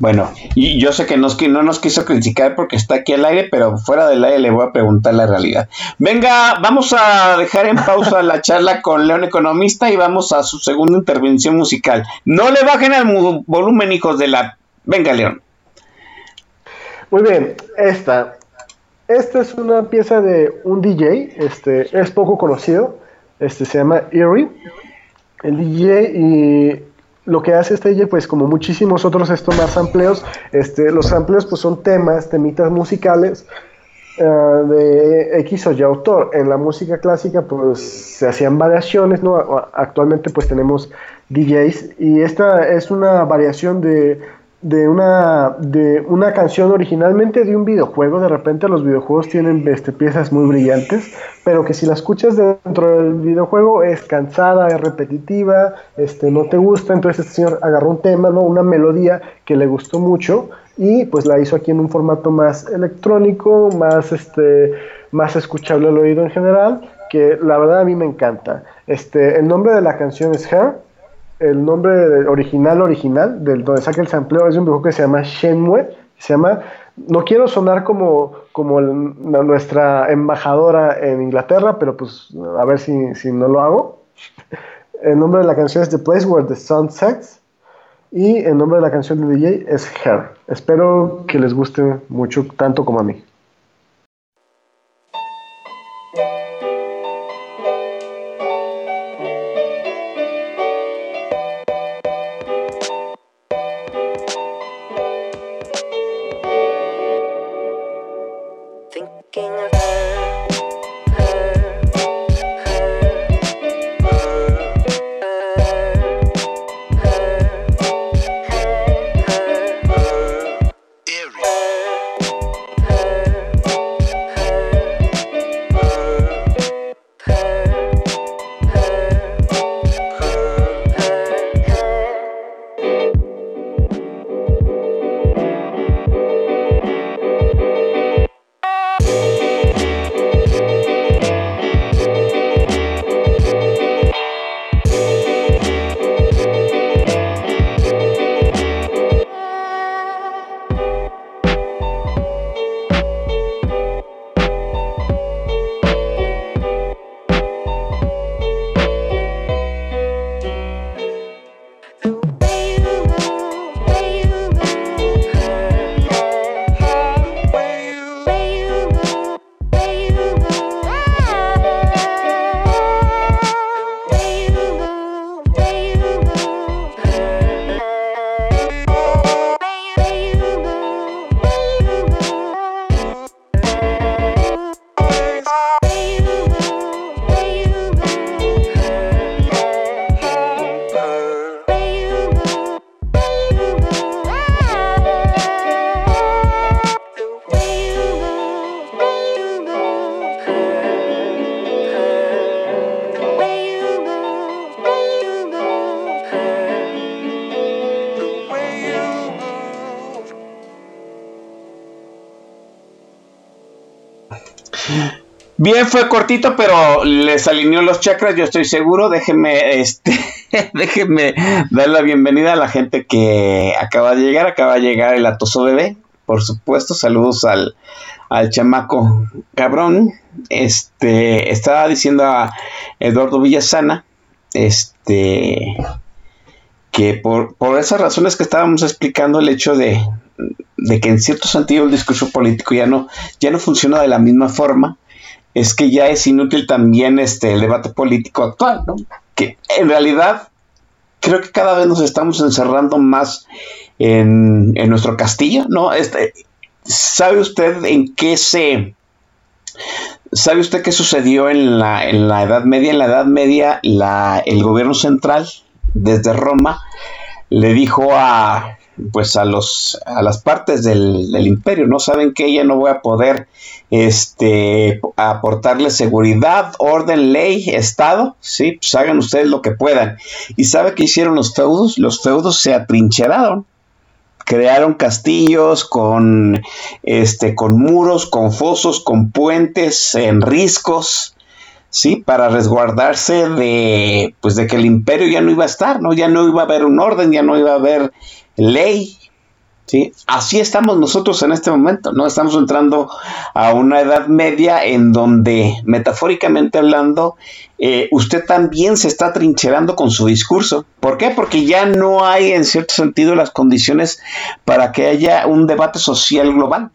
Bueno, y yo sé que, no nos quiso criticar porque está aquí al aire, pero fuera del aire le voy a preguntar la realidad. Venga, vamos a dejar en pausa la charla con León Economista y vamos a su segunda intervención musical. No le bajen el volumen, hijos de la... Venga, León. Muy bien, esta. Esta es una pieza de un DJ, este, es poco conocido, este se llama Erie. El DJ y lo que hace DJ, pues como muchísimos otros estos más amplios, este, los amplios pues son temas, temitas musicales eh, de X o Y autor. En la música clásica pues se hacían variaciones, ¿no? Actualmente pues tenemos DJs y esta es una variación de de una, de una canción originalmente de un videojuego. De repente los videojuegos tienen este, piezas muy brillantes, pero que si la escuchas dentro del videojuego es cansada, es repetitiva, este, no te gusta. Entonces este señor agarró un tema, ¿no? una melodía que le gustó mucho y pues la hizo aquí en un formato más electrónico, más, este, más escuchable al oído en general, que la verdad a mí me encanta. Este, el nombre de la canción es Her el nombre original, original, del donde saca el sampleo, es un videojuego que se llama Shenmue. Se llama, no quiero sonar como, como nuestra embajadora en Inglaterra, pero pues a ver si, si no lo hago. El nombre de la canción es The Place Where the Sun Sets. Y el nombre de la canción de DJ es Her. Espero que les guste mucho, tanto como a mí. Bien, fue cortito, pero les alineó los chakras, yo estoy seguro. Déjenme, este, (laughs) déjenme dar la bienvenida a la gente que acaba de llegar. Acaba de llegar el atoso bebé, por supuesto. Saludos al, al chamaco cabrón. Este, estaba diciendo a Eduardo Villasana, este, que por, por esas razones que estábamos explicando el hecho de, de que en cierto sentido el discurso político ya no, ya no funciona de la misma forma, es que ya es inútil también este, el debate político actual, ¿no? Que en realidad creo que cada vez nos estamos encerrando más en, en nuestro castillo, ¿no? Este, ¿Sabe usted en qué se... ¿Sabe usted qué sucedió en la, en la Edad Media? En la Edad Media la, el gobierno central desde Roma le dijo a, pues a los a las partes del, imperio no saben que ella no voy a poder este aportarle seguridad orden ley estado. Sí pues hagan ustedes lo que puedan. Y sabe qué hicieron los feudos los feudos se atrincheraron. Crearon castillos con este con muros con fosos con puentes en riscos sí para resguardarse de pues de que el imperio ya no iba a estar no ya no iba a haber un orden ya no iba a haber ley. ¿sí? Así estamos nosotros en este momento, ¿no? Estamos entrando a una edad media en donde, metafóricamente hablando, eh, usted también se está trincherando con su discurso. ¿Por qué? Porque ya no hay, en cierto sentido, las condiciones para que haya un debate social global.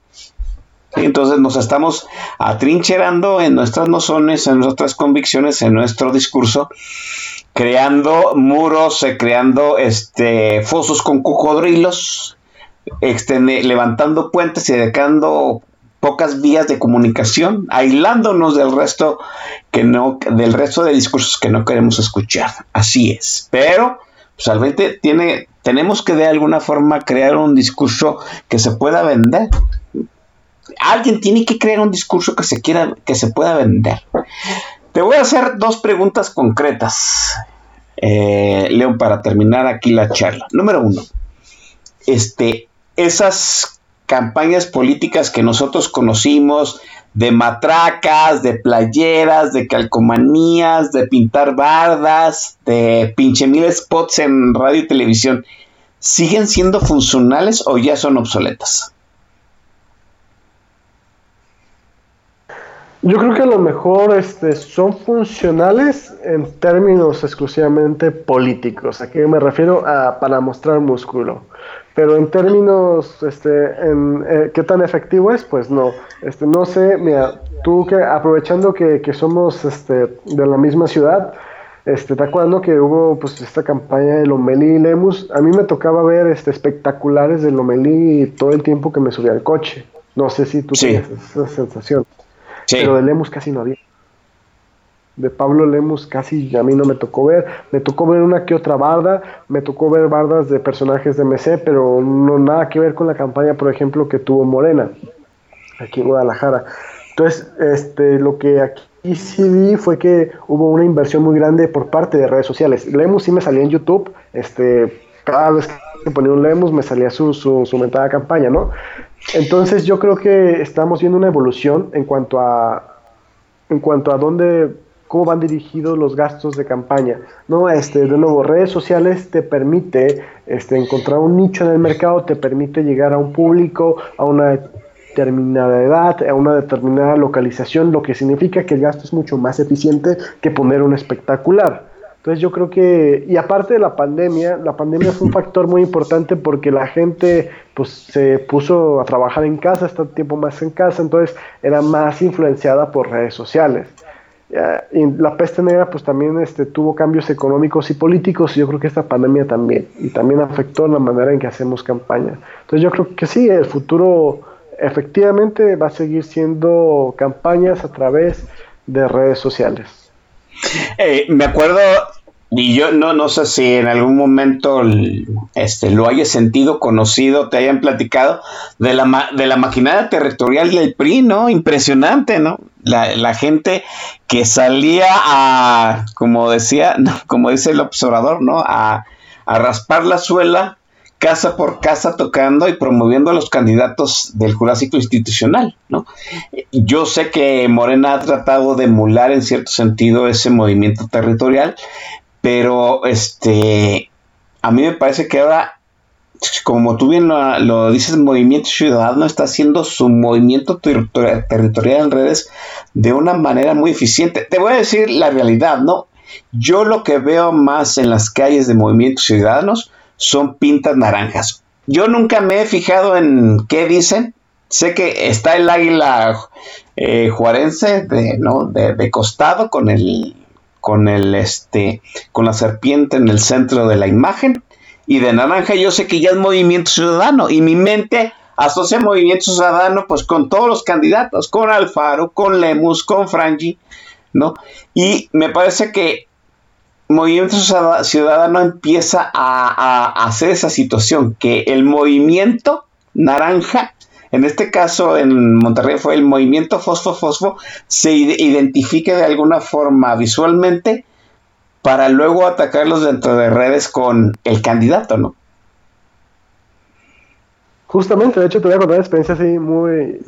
Entonces nos estamos atrincherando en nuestras nociones, en nuestras convicciones, en nuestro discurso creando muros, eh, creando este, fosos con cocodrilos, este, levantando puentes y dejando pocas vías de comunicación, aislándonos del resto que no, del resto de discursos que no queremos escuchar. Así es. Pero, pues tiene, tenemos que de alguna forma crear un discurso que se pueda vender. Alguien tiene que crear un discurso que se quiera, que se pueda vender. Te voy a hacer dos preguntas concretas, eh, León, para terminar aquí la charla. Número uno, este, esas campañas políticas que nosotros conocimos de matracas, de playeras, de calcomanías, de pintar bardas, de pinche mil spots en radio y televisión, ¿siguen siendo funcionales o ya son obsoletas? Yo creo que a lo mejor este, son funcionales en términos exclusivamente políticos. ¿A qué me refiero? A, para mostrar músculo. Pero en términos, este, en, eh, ¿qué tan efectivo es? Pues no. Este, no sé, mira, tú que aprovechando que, que somos este, de la misma ciudad, este, ¿te acuerdas que hubo pues esta campaña de Lomelí y Lemus? A mí me tocaba ver este, espectaculares de Lomelí todo el tiempo que me subía al coche. No sé si tú tienes esa sensación. Pero de Lemus casi no había. De Pablo Lemus casi a mí no me tocó ver. Me tocó ver una que otra barda, me tocó ver bardas de personajes de MC, pero no nada que ver con la campaña, por ejemplo, que tuvo Morena aquí en Guadalajara. Entonces, este, lo que aquí sí vi fue que hubo una inversión muy grande por parte de redes sociales. Lemus sí me salía en YouTube, este, cada vez que ponía un Lemus me salía su, su, su mentada campaña, ¿no? Entonces yo creo que estamos viendo una evolución en cuanto a en cuanto a dónde cómo van dirigidos los gastos de campaña. No, este, de nuevo, redes sociales te permite este, encontrar un nicho en el mercado, te permite llegar a un público, a una determinada edad, a una determinada localización, lo que significa que el gasto es mucho más eficiente que poner un espectacular. Entonces yo creo que, y aparte de la pandemia, la pandemia fue un factor muy importante porque la gente pues se puso a trabajar en casa, está tiempo más en casa, entonces era más influenciada por redes sociales. Y la peste negra pues también este, tuvo cambios económicos y políticos y yo creo que esta pandemia también, y también afectó la manera en que hacemos campaña. Entonces yo creo que sí, el futuro efectivamente va a seguir siendo campañas a través de redes sociales. Eh, me acuerdo, y yo no, no sé si en algún momento este, lo hayas sentido, conocido, te hayan platicado de la, de la maquinaria territorial del PRI, ¿no? Impresionante, ¿no? La, la gente que salía a, como decía, (laughs) como dice el observador, ¿no? A, a raspar la suela casa por casa tocando y promoviendo a los candidatos del Jurásico Institucional, ¿no? Yo sé que Morena ha tratado de emular en cierto sentido ese movimiento territorial, pero este a mí me parece que ahora como tú bien lo, dices, Movimiento Ciudadano está haciendo su movimiento territorial en redes de una manera muy eficiente. Te voy a decir la realidad, ¿no? Yo lo que veo más en las calles de movimientos ciudadanos son pintas naranjas. Yo nunca me he fijado en qué dicen. Sé que está el águila eh, juarense de, ¿no? de, costado con el con el este con la serpiente en el centro de la imagen y de naranja yo sé que ya es movimiento ciudadano y mi mente asocia movimiento ciudadano pues con todos los candidatos con Alfaro con Lemus con Frangi no y me parece que Movimiento Ciudadano empieza a, hacer esa situación, que el movimiento naranja, en este caso en Monterrey fue el movimiento fosfo-fosfo, se identifique de alguna forma visualmente para luego atacarlos dentro de redes con el candidato, ¿no? Justamente, de hecho, te voy a contar una experiencia así muy.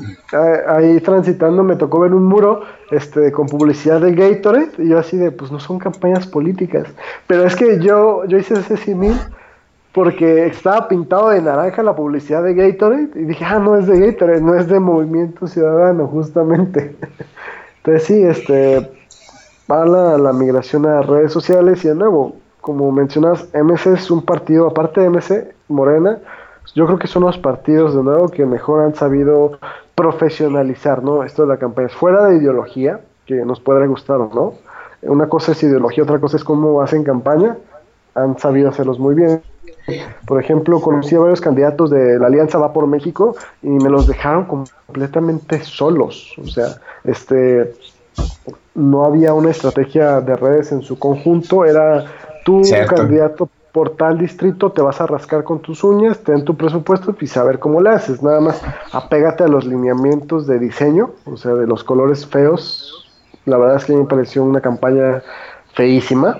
Ahí transitando, me tocó ver un muro este, con publicidad de Gatorade. Y yo, así de, pues no son campañas políticas. Pero es que yo, yo hice ese simil porque estaba pintado de naranja la publicidad de Gatorade. Y dije, ah, no es de Gatorade, no es de Movimiento Ciudadano, justamente. (laughs) Entonces, sí, este. Va la, la migración a redes sociales. Y de nuevo, como mencionas, MC es un partido, aparte de MC, Morena yo creo que son los partidos de nuevo que mejor han sabido profesionalizar, ¿no? Esto de la campaña. Fuera de ideología, que nos puede gustar o no. Una cosa es ideología, otra cosa es cómo hacen campaña. Han sabido hacerlos muy bien. Por ejemplo, conocí a varios candidatos de la Alianza Va por México y me los dejaron completamente solos. O sea, este no había una estrategia de redes en su conjunto, era tu candidato por tal distrito te vas a rascar con tus uñas, ten tu presupuesto y saber cómo le haces. Nada más apégate a los lineamientos de diseño, o sea, de los colores feos. La verdad es que me pareció una campaña feísima.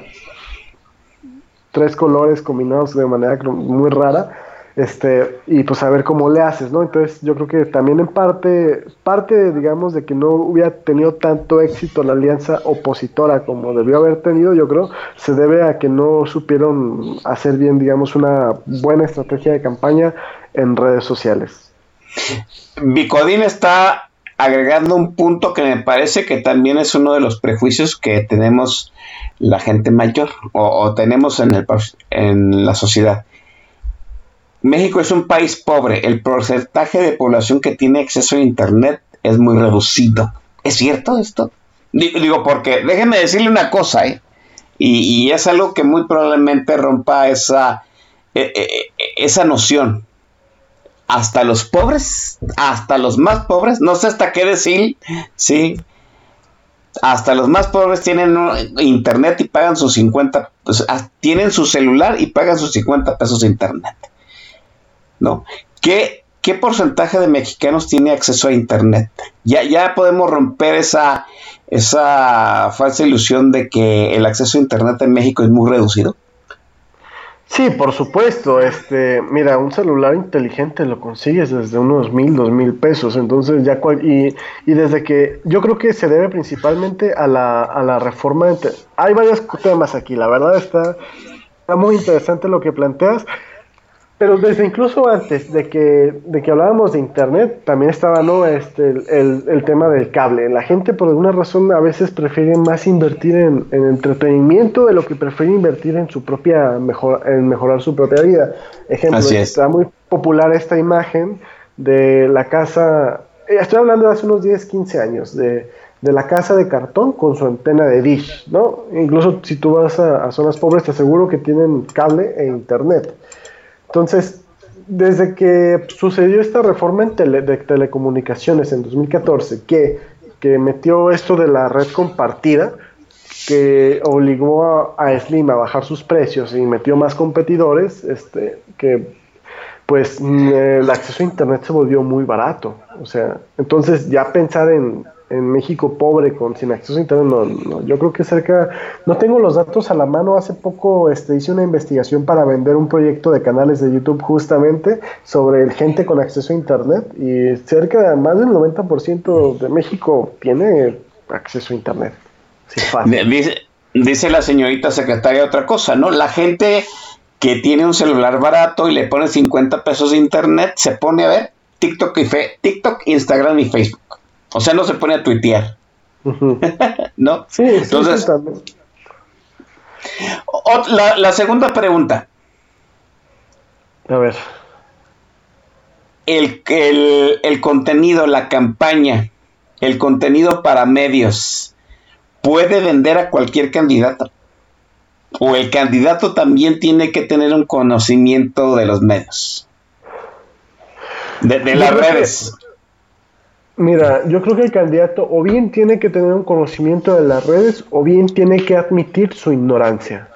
Tres colores combinados de manera muy rara este y pues a ver cómo le haces, ¿no? Entonces yo creo que también en parte, parte digamos de que no hubiera tenido tanto éxito la alianza opositora como debió haber tenido, yo creo, se debe a que no supieron hacer bien, digamos, una buena estrategia de campaña en redes sociales. Bicodín está agregando un punto que me parece que también es uno de los prejuicios que tenemos la gente mayor o, o tenemos en, el, en la sociedad México es un país pobre. El porcentaje de población que tiene acceso a Internet es muy reducido. ¿Es cierto esto? Digo, porque déjenme decirle una cosa, ¿eh? Y, es algo que muy probablemente rompa esa, e, e, e, esa noción. Hasta los pobres, hasta los más pobres, no sé hasta qué decir, ¿sí? Hasta los más pobres tienen internet y pagan sus 50, pues, tienen su celular y pagan sus 50 pesos internet. ¿No? ¿Qué, ¿Qué porcentaje de mexicanos tiene acceso a Internet? Ya, ya podemos romper esa, esa falsa ilusión de que el acceso a Internet en México es muy reducido. Sí, por supuesto. Este, mira, un celular inteligente lo consigues desde unos mil, dos mil pesos. Entonces ya y, y desde que yo creo que se debe principalmente a la, a la reforma. hay varios temas aquí. La verdad está, está muy interesante lo que planteas. Pero desde incluso antes de que, de que hablábamos de internet, también estaba ¿no? este, el, el, tema del cable. La gente por alguna razón a veces prefiere más invertir en, en entretenimiento de lo que prefiere invertir en su propia mejor, en mejorar su propia vida. Ejemplo, está muy popular esta imagen de la casa, eh, estoy hablando de hace unos 10, 15 años, de, de la casa de cartón con su antena de dish, ¿no? Incluso si tú vas a, a zonas pobres, te aseguro que tienen cable e internet. Entonces, desde que sucedió esta reforma en de telecomunicaciones en 2014, que, que metió esto de la red compartida, que obligó a, Slim a bajar sus precios y metió más competidores, este, que pues el acceso a internet se volvió muy barato. O sea, entonces ya pensar en en México pobre con sin acceso a internet, no, yo creo que cerca, no tengo los datos a la mano, hace poco este, hice una investigación para vender un proyecto de canales de YouTube justamente sobre el gente con acceso a internet y cerca de más del 90% de México tiene acceso a internet. dice, dice la señorita secretaria otra cosa, ¿no? La gente que tiene un celular barato y le pone 50 pesos de internet se pone a ver TikTok, y fe, TikTok, Instagram y Facebook. O sea, no se pone a tuitear. (laughs) ¿No? Sí, Entonces, la, segunda pregunta. A ver. El, el, contenido, la campaña, el contenido para medios, ¿puede vender a cualquier candidato? ¿O el candidato también tiene que tener un conocimiento de los medios? De, las redes. Mira, yo creo que el candidato o bien tiene que tener un conocimiento de las redes o bien tiene que admitir su ignorancia.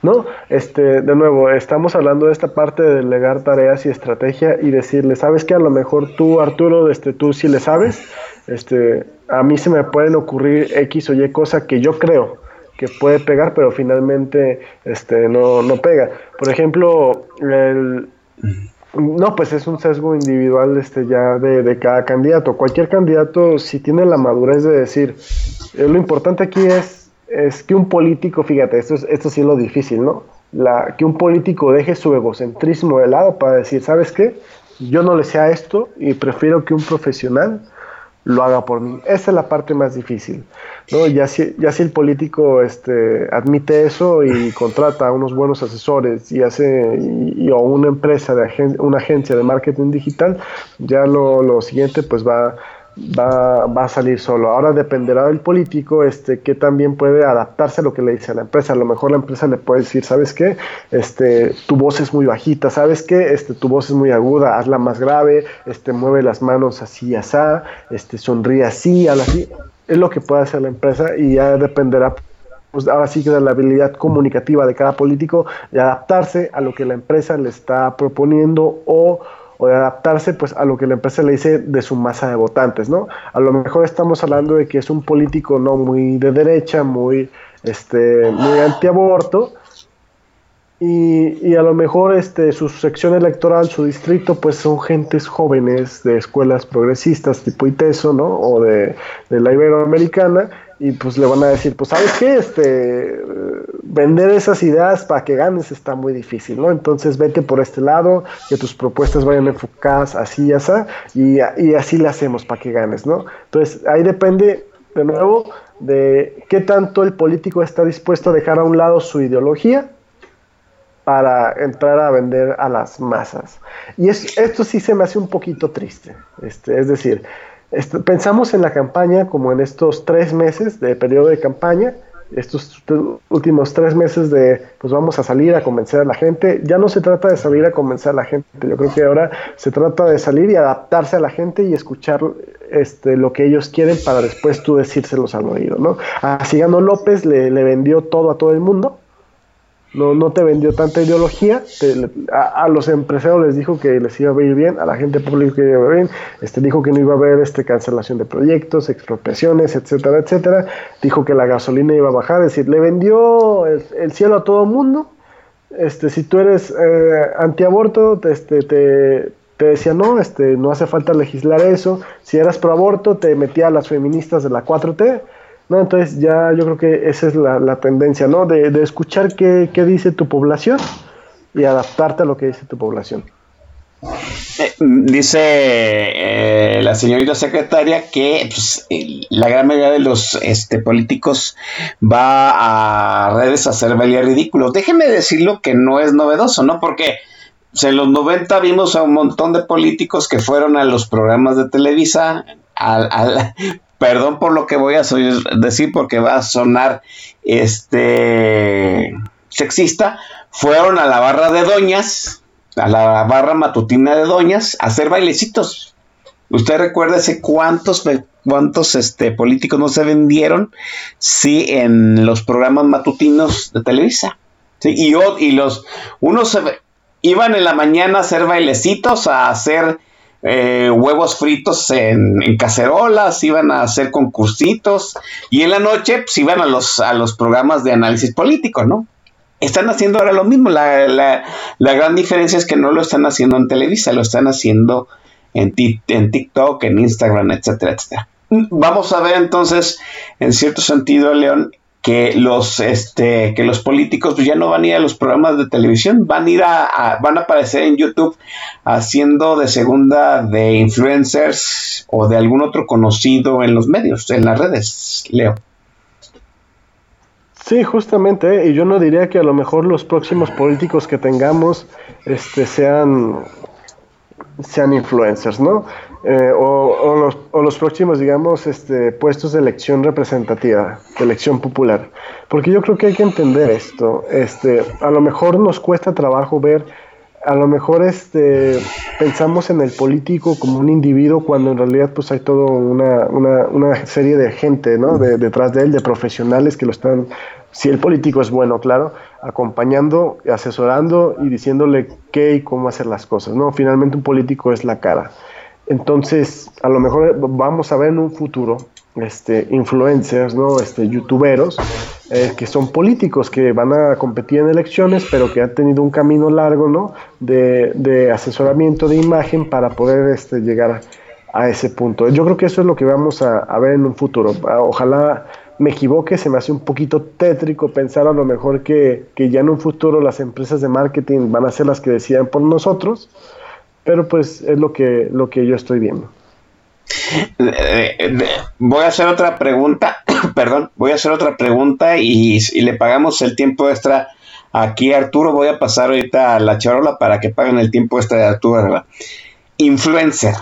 ¿No? Este, de nuevo, estamos hablando de esta parte de delegar tareas y estrategia y decirle, ¿sabes que A lo mejor tú, Arturo, este, tú sí le sabes, este, a mí se me pueden ocurrir X o Y cosa que yo creo que puede pegar, pero finalmente este, no, no pega. Por ejemplo, el, no, pues es un sesgo individual este ya de, cada candidato. Cualquier candidato, si tiene la madurez de decir, eh, lo importante aquí es, es que un político, fíjate, esto, es, esto sí es lo difícil, ¿no? Que un político deje su egocentrismo de lado para decir, ¿sabes qué? Yo no le sé a esto y prefiero que un profesional lo haga por mí. Esa es la parte más difícil. ¿no? Ya, si, ya si el político este, admite eso y contrata a unos buenos asesores y hace y, o una empresa, de una agencia de marketing digital, ya lo, lo siguiente pues va va, va, a salir solo. Ahora dependerá del político este, que también puede adaptarse a lo que le dice a la empresa. A lo mejor la empresa le puede decir, ¿sabes qué? Este, tu voz es muy bajita, ¿sabes qué? Este, tu voz es muy aguda, hazla más grave, este, mueve las manos así, así, este, sonríe así, así. Es lo que puede hacer la empresa y ya dependerá pues ahora sí que de la habilidad comunicativa de cada político de adaptarse a lo que la empresa le está proponiendo o o de adaptarse pues a lo que la empresa le dice de su masa de votantes, ¿no? A lo mejor estamos hablando de que es un político no muy de derecha, muy este muy antiaborto y, y a lo mejor este su sección electoral, su distrito pues son gentes jóvenes de escuelas progresistas tipo ITESO, ¿no? O de, de la Iberoamericana y pues le van a decir, pues sabes qué, este, vender esas ideas para que ganes está muy difícil, ¿no? Entonces vete por este lado, que tus propuestas vayan enfocadas así y así, y, así le hacemos para que ganes, ¿no? Entonces ahí depende, de nuevo, de qué tanto el político está dispuesto a dejar a un lado su ideología para entrar a vender a las masas. Y es, esto sí se me hace un poquito triste, este, es decir, pensamos en la campaña como en estos tres meses de periodo de campaña, estos últimos tres meses de, pues vamos a salir a convencer a la gente. Ya no se trata de salir a convencer a la gente, yo creo que ahora se trata de salir y adaptarse a la gente y escuchar este, lo que ellos quieren para después tú decírselos al oído, ¿no? A Sigano López le, le vendió todo a todo el mundo, no, no te vendió tanta ideología, a, los empresarios les dijo que les iba a ir bien, a la gente pública iba a ir bien, este, dijo que no iba a haber este, cancelación de proyectos, expropiaciones, etcétera, etcétera, dijo que la gasolina iba a bajar, es decir, le vendió el, cielo a todo mundo, este, si tú eres eh, antiaborto, este, te, te decía, no, este, no hace falta legislar eso, si eras pro aborto, te metía a las feministas de la 4T, ¿no? Entonces ya yo creo que esa es la, tendencia, ¿no? De, escuchar qué, dice tu población y adaptarte a lo que dice tu población. Eh, dice eh, la señorita secretaria que pues, la gran mayoría de los este, políticos va a redes a hacer valía ridículo. Déjeme decirlo que no es novedoso, ¿no? Porque en los 90 vimos a un montón de políticos que fueron a los programas de Televisa, a, perdón por lo que voy a decir porque va a sonar este sexista, fueron a la barra de doñas, a la barra matutina de doñas, a hacer bailecitos. ¿Usted recuerda ese cuántos, cuántos este, políticos no se vendieron? Sí, en los programas matutinos de Televisa. Sí, y los, unos iban en la mañana a hacer bailecitos, a hacer eh, huevos fritos en, cacerolas, iban a hacer concursitos y en la noche pues, iban a los, a los programas de análisis político, ¿no? Están haciendo ahora lo mismo. La, la, gran diferencia es que no lo están haciendo en Televisa, lo están haciendo en, en TikTok, en Instagram, etcétera, etcétera. Vamos a ver entonces, en cierto sentido, León, que los este que los políticos pues, ya no van a ir a los programas de televisión, van a ir a, van a aparecer en YouTube haciendo de segunda de influencers o de algún otro conocido en los medios, en las redes, Leo. Sí, justamente, y yo no diría que a lo mejor los próximos políticos que tengamos este, sean, sean influencers, ¿no? Eh, o, los, o, los, próximos, digamos, este, puestos de elección representativa, de elección popular. Porque yo creo que hay que entender esto. Este, a lo mejor nos cuesta trabajo ver a lo mejor este, pensamos en el político como un individuo cuando en realidad pues hay toda una, serie de gente detrás de él, de profesionales que lo están, si el político es bueno, claro, acompañando, asesorando y diciéndole qué y cómo hacer las cosas. ¿no? Finalmente un político es la cara. Entonces, a lo mejor vamos a ver en un futuro este, influencers, ¿no? este, youtuberos, eh, que son políticos que van a competir en elecciones, pero que han tenido un camino largo ¿no? de, de asesoramiento de imagen para poder este, llegar a ese punto. Yo creo que eso es lo que vamos a, a ver en un futuro. Ojalá me equivoque, se me hace un poquito tétrico pensar a lo mejor que, que, ya en un futuro las empresas de marketing van a ser las que decidan por nosotros, pero pues es lo que, lo que yo estoy viendo. Voy a hacer otra pregunta, (coughs) perdón, voy a hacer otra pregunta y, le pagamos el tiempo extra aquí a Arturo. Voy a pasar ahorita a la charola para que paguen el tiempo extra de Arturo. Influencer.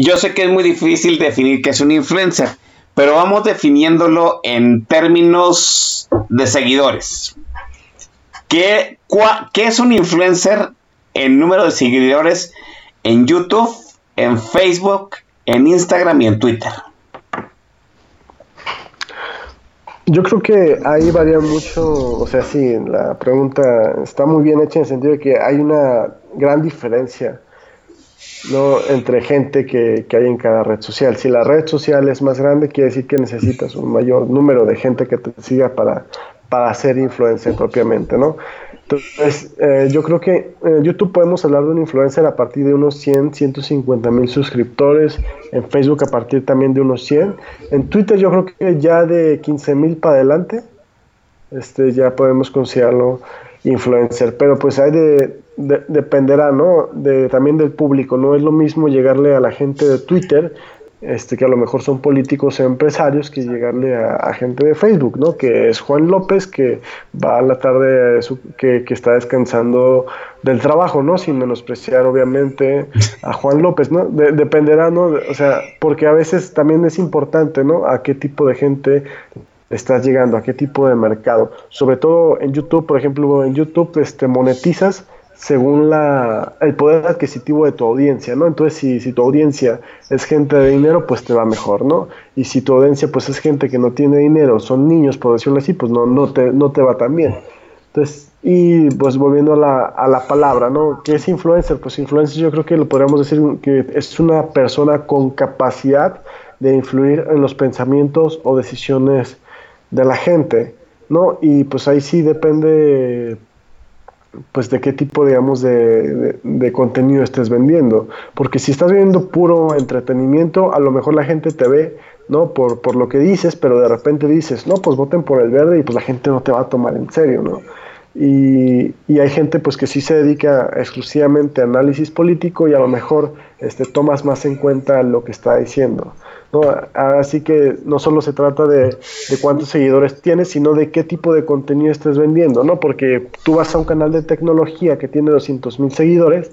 Yo sé que es muy difícil definir qué es un influencer, pero vamos definiéndolo en términos de seguidores. ¿Qué, ¿Qué es un influencer en número de seguidores en YouTube en Facebook, en Instagram y en Twitter? Yo creo que ahí varía mucho, o sea, sí, la pregunta está muy bien hecha en el sentido de que hay una gran diferencia ¿no? entre gente que, que, hay en cada red social. Si la red social es más grande, quiere decir que necesitas un mayor número de gente que te siga para, para ser influencer propiamente, ¿no? Entonces, eh, yo creo que en YouTube podemos hablar de un influencer a partir de unos 100, 150 mil suscriptores, en Facebook a partir también de unos 100, en Twitter yo creo que ya de 15 mil para adelante, este, ya podemos considerarlo influencer, pero pues hay de, dependerá, ¿no? De, también del público, no es lo mismo llegarle a la gente de Twitter este, que a lo mejor son políticos empresarios, que llegarle a, gente de Facebook, ¿no? Que es Juan López, que va a la tarde, que, que, está descansando del trabajo, ¿no? Sin menospreciar, obviamente, a Juan López, ¿no? dependerá, ¿no? O sea, porque a veces también es importante, ¿no? A qué tipo de gente estás llegando, a qué tipo de mercado. Sobre todo en YouTube, por ejemplo, en YouTube este, monetizas según la, el poder adquisitivo de tu audiencia, ¿no? Entonces, si, si, tu audiencia es gente de dinero, pues te va mejor, ¿no? Y si tu audiencia, pues es gente que no tiene dinero, son niños, por decirlo así, pues no, no, te, no te va tan bien. Entonces, y pues volviendo a la, a la palabra, ¿no? ¿Qué es influencer? Pues influencer yo creo que lo podríamos decir que es una persona con capacidad de influir en los pensamientos o decisiones de la gente, ¿no? Y pues ahí sí depende pues de qué tipo, digamos, de, de, contenido estés vendiendo. Porque si estás vendiendo puro entretenimiento, a lo mejor la gente te ve, ¿no? Por, por lo que dices, pero de repente dices, no, pues voten por el verde y pues la gente no te va a tomar en serio, ¿no? Y, hay gente pues que sí se dedica exclusivamente a análisis político y a lo mejor este, tomas más en cuenta lo que está diciendo. Así que no solo se trata de, cuántos seguidores tienes, sino de qué tipo de contenido estés vendiendo, ¿no? Porque tú vas a un canal de tecnología que tiene 200 mil seguidores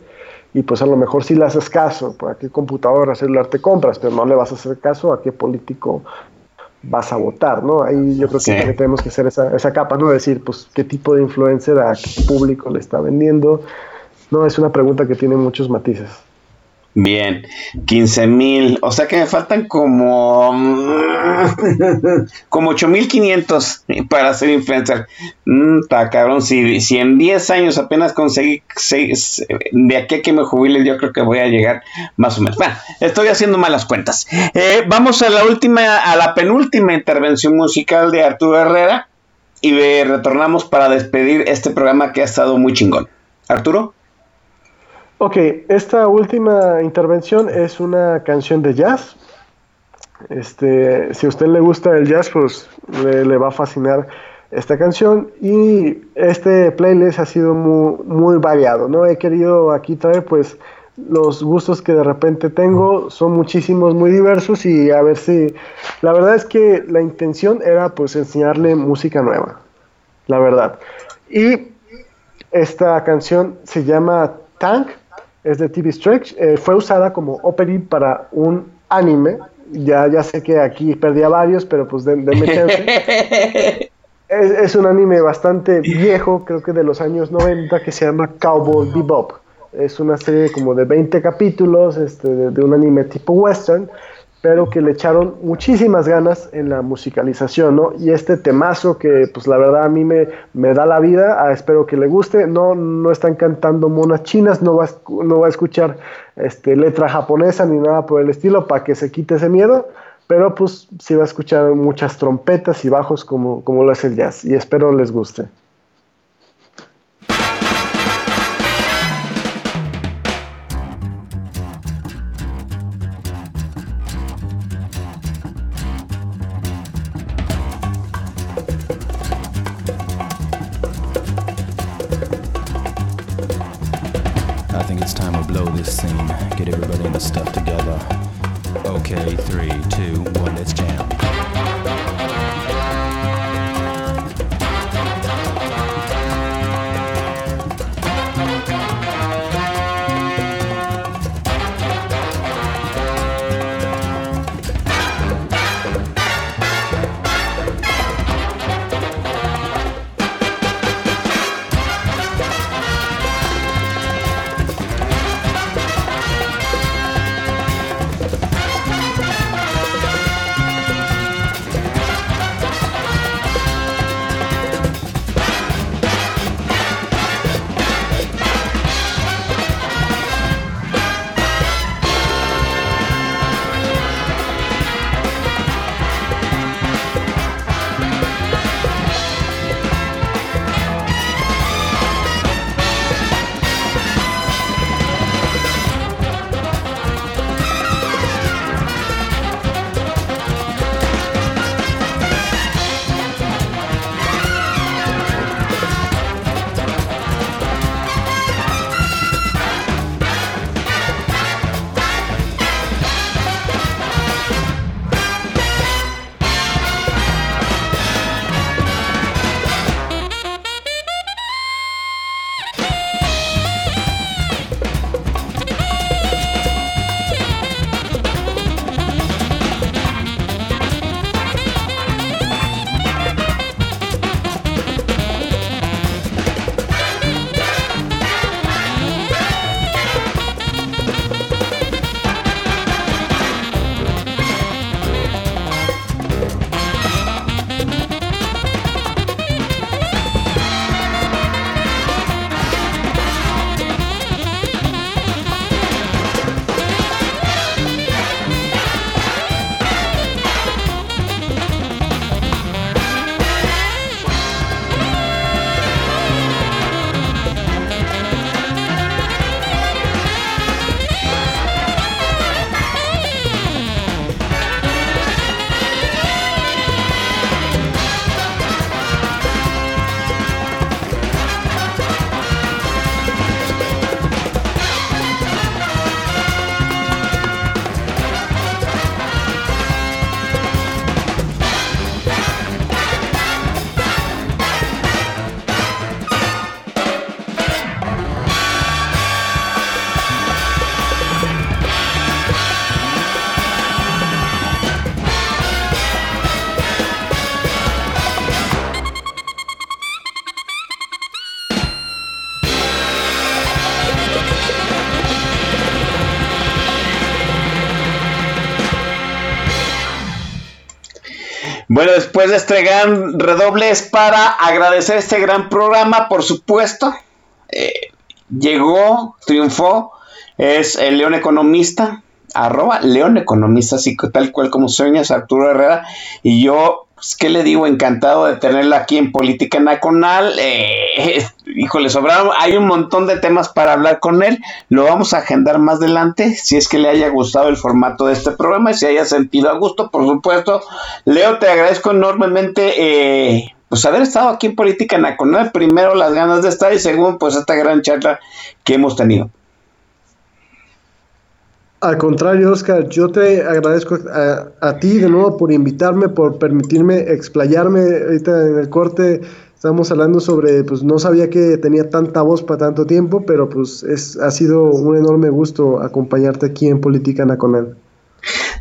y pues a lo mejor sí le haces caso, por a qué computadora celular te compras, pero no le vas a hacer caso a qué político vas a votar, ¿no? Ahí yo creo que tenemos que hacer esa, esa capa, ¿no? Decir, pues, qué tipo de influencer a qué público le está vendiendo. No, es una pregunta que tiene muchos matices. Bien, 15 mil, o sea que me faltan como, (laughs) como 8500 para ser influencer. Mm, está cabrón, si, si en 10 años apenas conseguí 6, de aquí a que me jubile, yo creo que voy a llegar más o menos. Bueno, estoy haciendo malas cuentas. Eh, vamos a la última, a la penúltima intervención musical de Arturo Herrera y retornamos para despedir este programa que ha estado muy chingón. Arturo. Ok, esta última intervención es una canción de jazz. Este, si a usted le gusta el jazz, pues le, va a fascinar esta canción. Y este playlist ha sido muy, variado, ¿no? He querido aquí traer, pues, los gustos que de repente tengo son muchísimos, muy diversos y a ver si... La verdad es que la intención era pues enseñarle música nueva, la verdad. Y esta canción se llama Tank, es de TV Stretch, eh, fue usada como opening para un anime. Ya, ya sé que aquí perdí a varios, pero pues denme chance. (laughs) es, es, un anime bastante viejo, creo que de los años 90, que se llama Cowboy Bebop. Es una serie como de 20 capítulos este, de, de un anime tipo western pero que le echaron muchísimas ganas en la musicalización, ¿no? Y este temazo que, pues la verdad a mí me, me da la vida, ah, espero que le guste, no, no están cantando monas chinas, no va, no va a escuchar este, letra japonesa ni nada por el estilo para que se quite ese miedo, pero pues sí va a escuchar muchas trompetas y bajos como, como lo es el jazz, y espero les guste. Bueno, después de este gran redoble es para agradecer este gran programa, por supuesto. Eh, llegó, triunfó, es el León Economista, arroba León Economista, así que tal cual como sueñas, Arturo Herrera, y yo pues, ¿qué le digo? Encantado de tenerla aquí en Política Nacional. Eh, híjole, sobraron, hay un montón de temas para hablar con él. Lo vamos a agendar más adelante, si es que le haya gustado el formato de este programa y si haya sentido a gusto, por supuesto. Leo, te agradezco enormemente eh, pues haber estado aquí en Política Nacional. Primero, las ganas de estar y segundo, pues esta gran charla que hemos tenido. Al contrario, Oscar, yo te agradezco a, a, ti de nuevo por invitarme, por permitirme explayarme. Ahorita en el corte estamos hablando sobre, pues no sabía que tenía tanta voz para tanto tiempo, pero pues es, ha sido un enorme gusto acompañarte aquí en Política Nacional.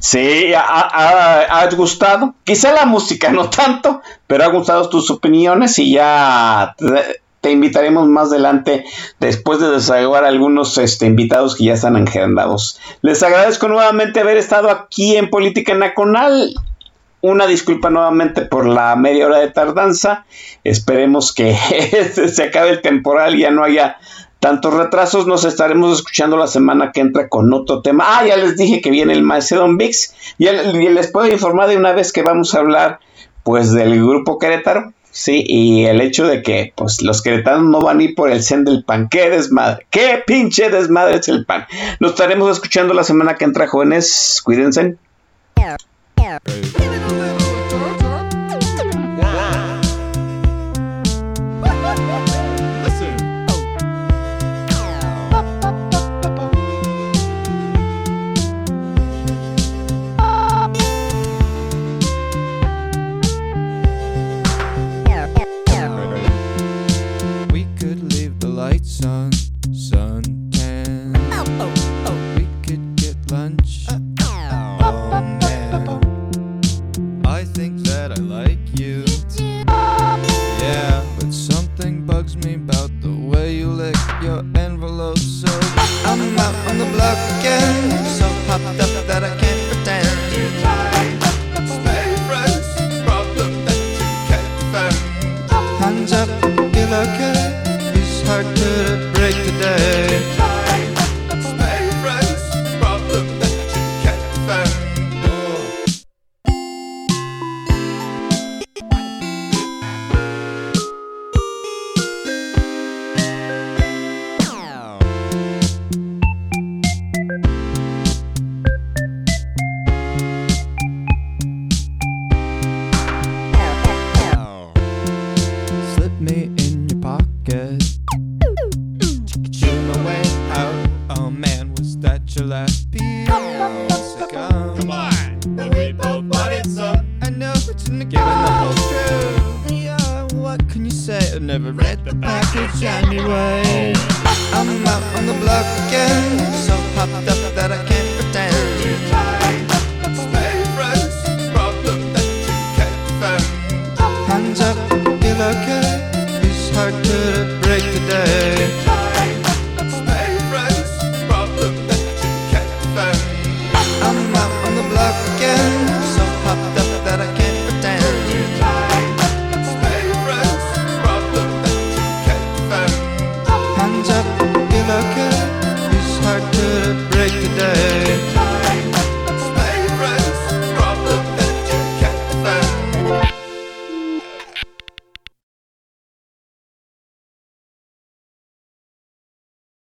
Sí, ha, gustado. Quizá la música no tanto, pero ha gustado tus opiniones y ya te invitaremos más adelante después de desahogar algunos este, invitados que ya están agendados. Les agradezco nuevamente haber estado aquí en Política Nacional. Una disculpa nuevamente por la media hora de tardanza. Esperemos que (laughs) se acabe el temporal y ya no haya tantos retrasos. Nos estaremos escuchando la semana que entra con otro tema. Ah, ya les dije que viene el Macedon Vix. Y les puedo informar de una vez que vamos a hablar pues del grupo Querétaro Sí, y el hecho de que pues los queretanos no van a ir por el zen del pan. ¡Qué desmadre! ¡Qué pinche desmadre es el pan! Nos estaremos escuchando la semana que entra, jóvenes. Cuídense.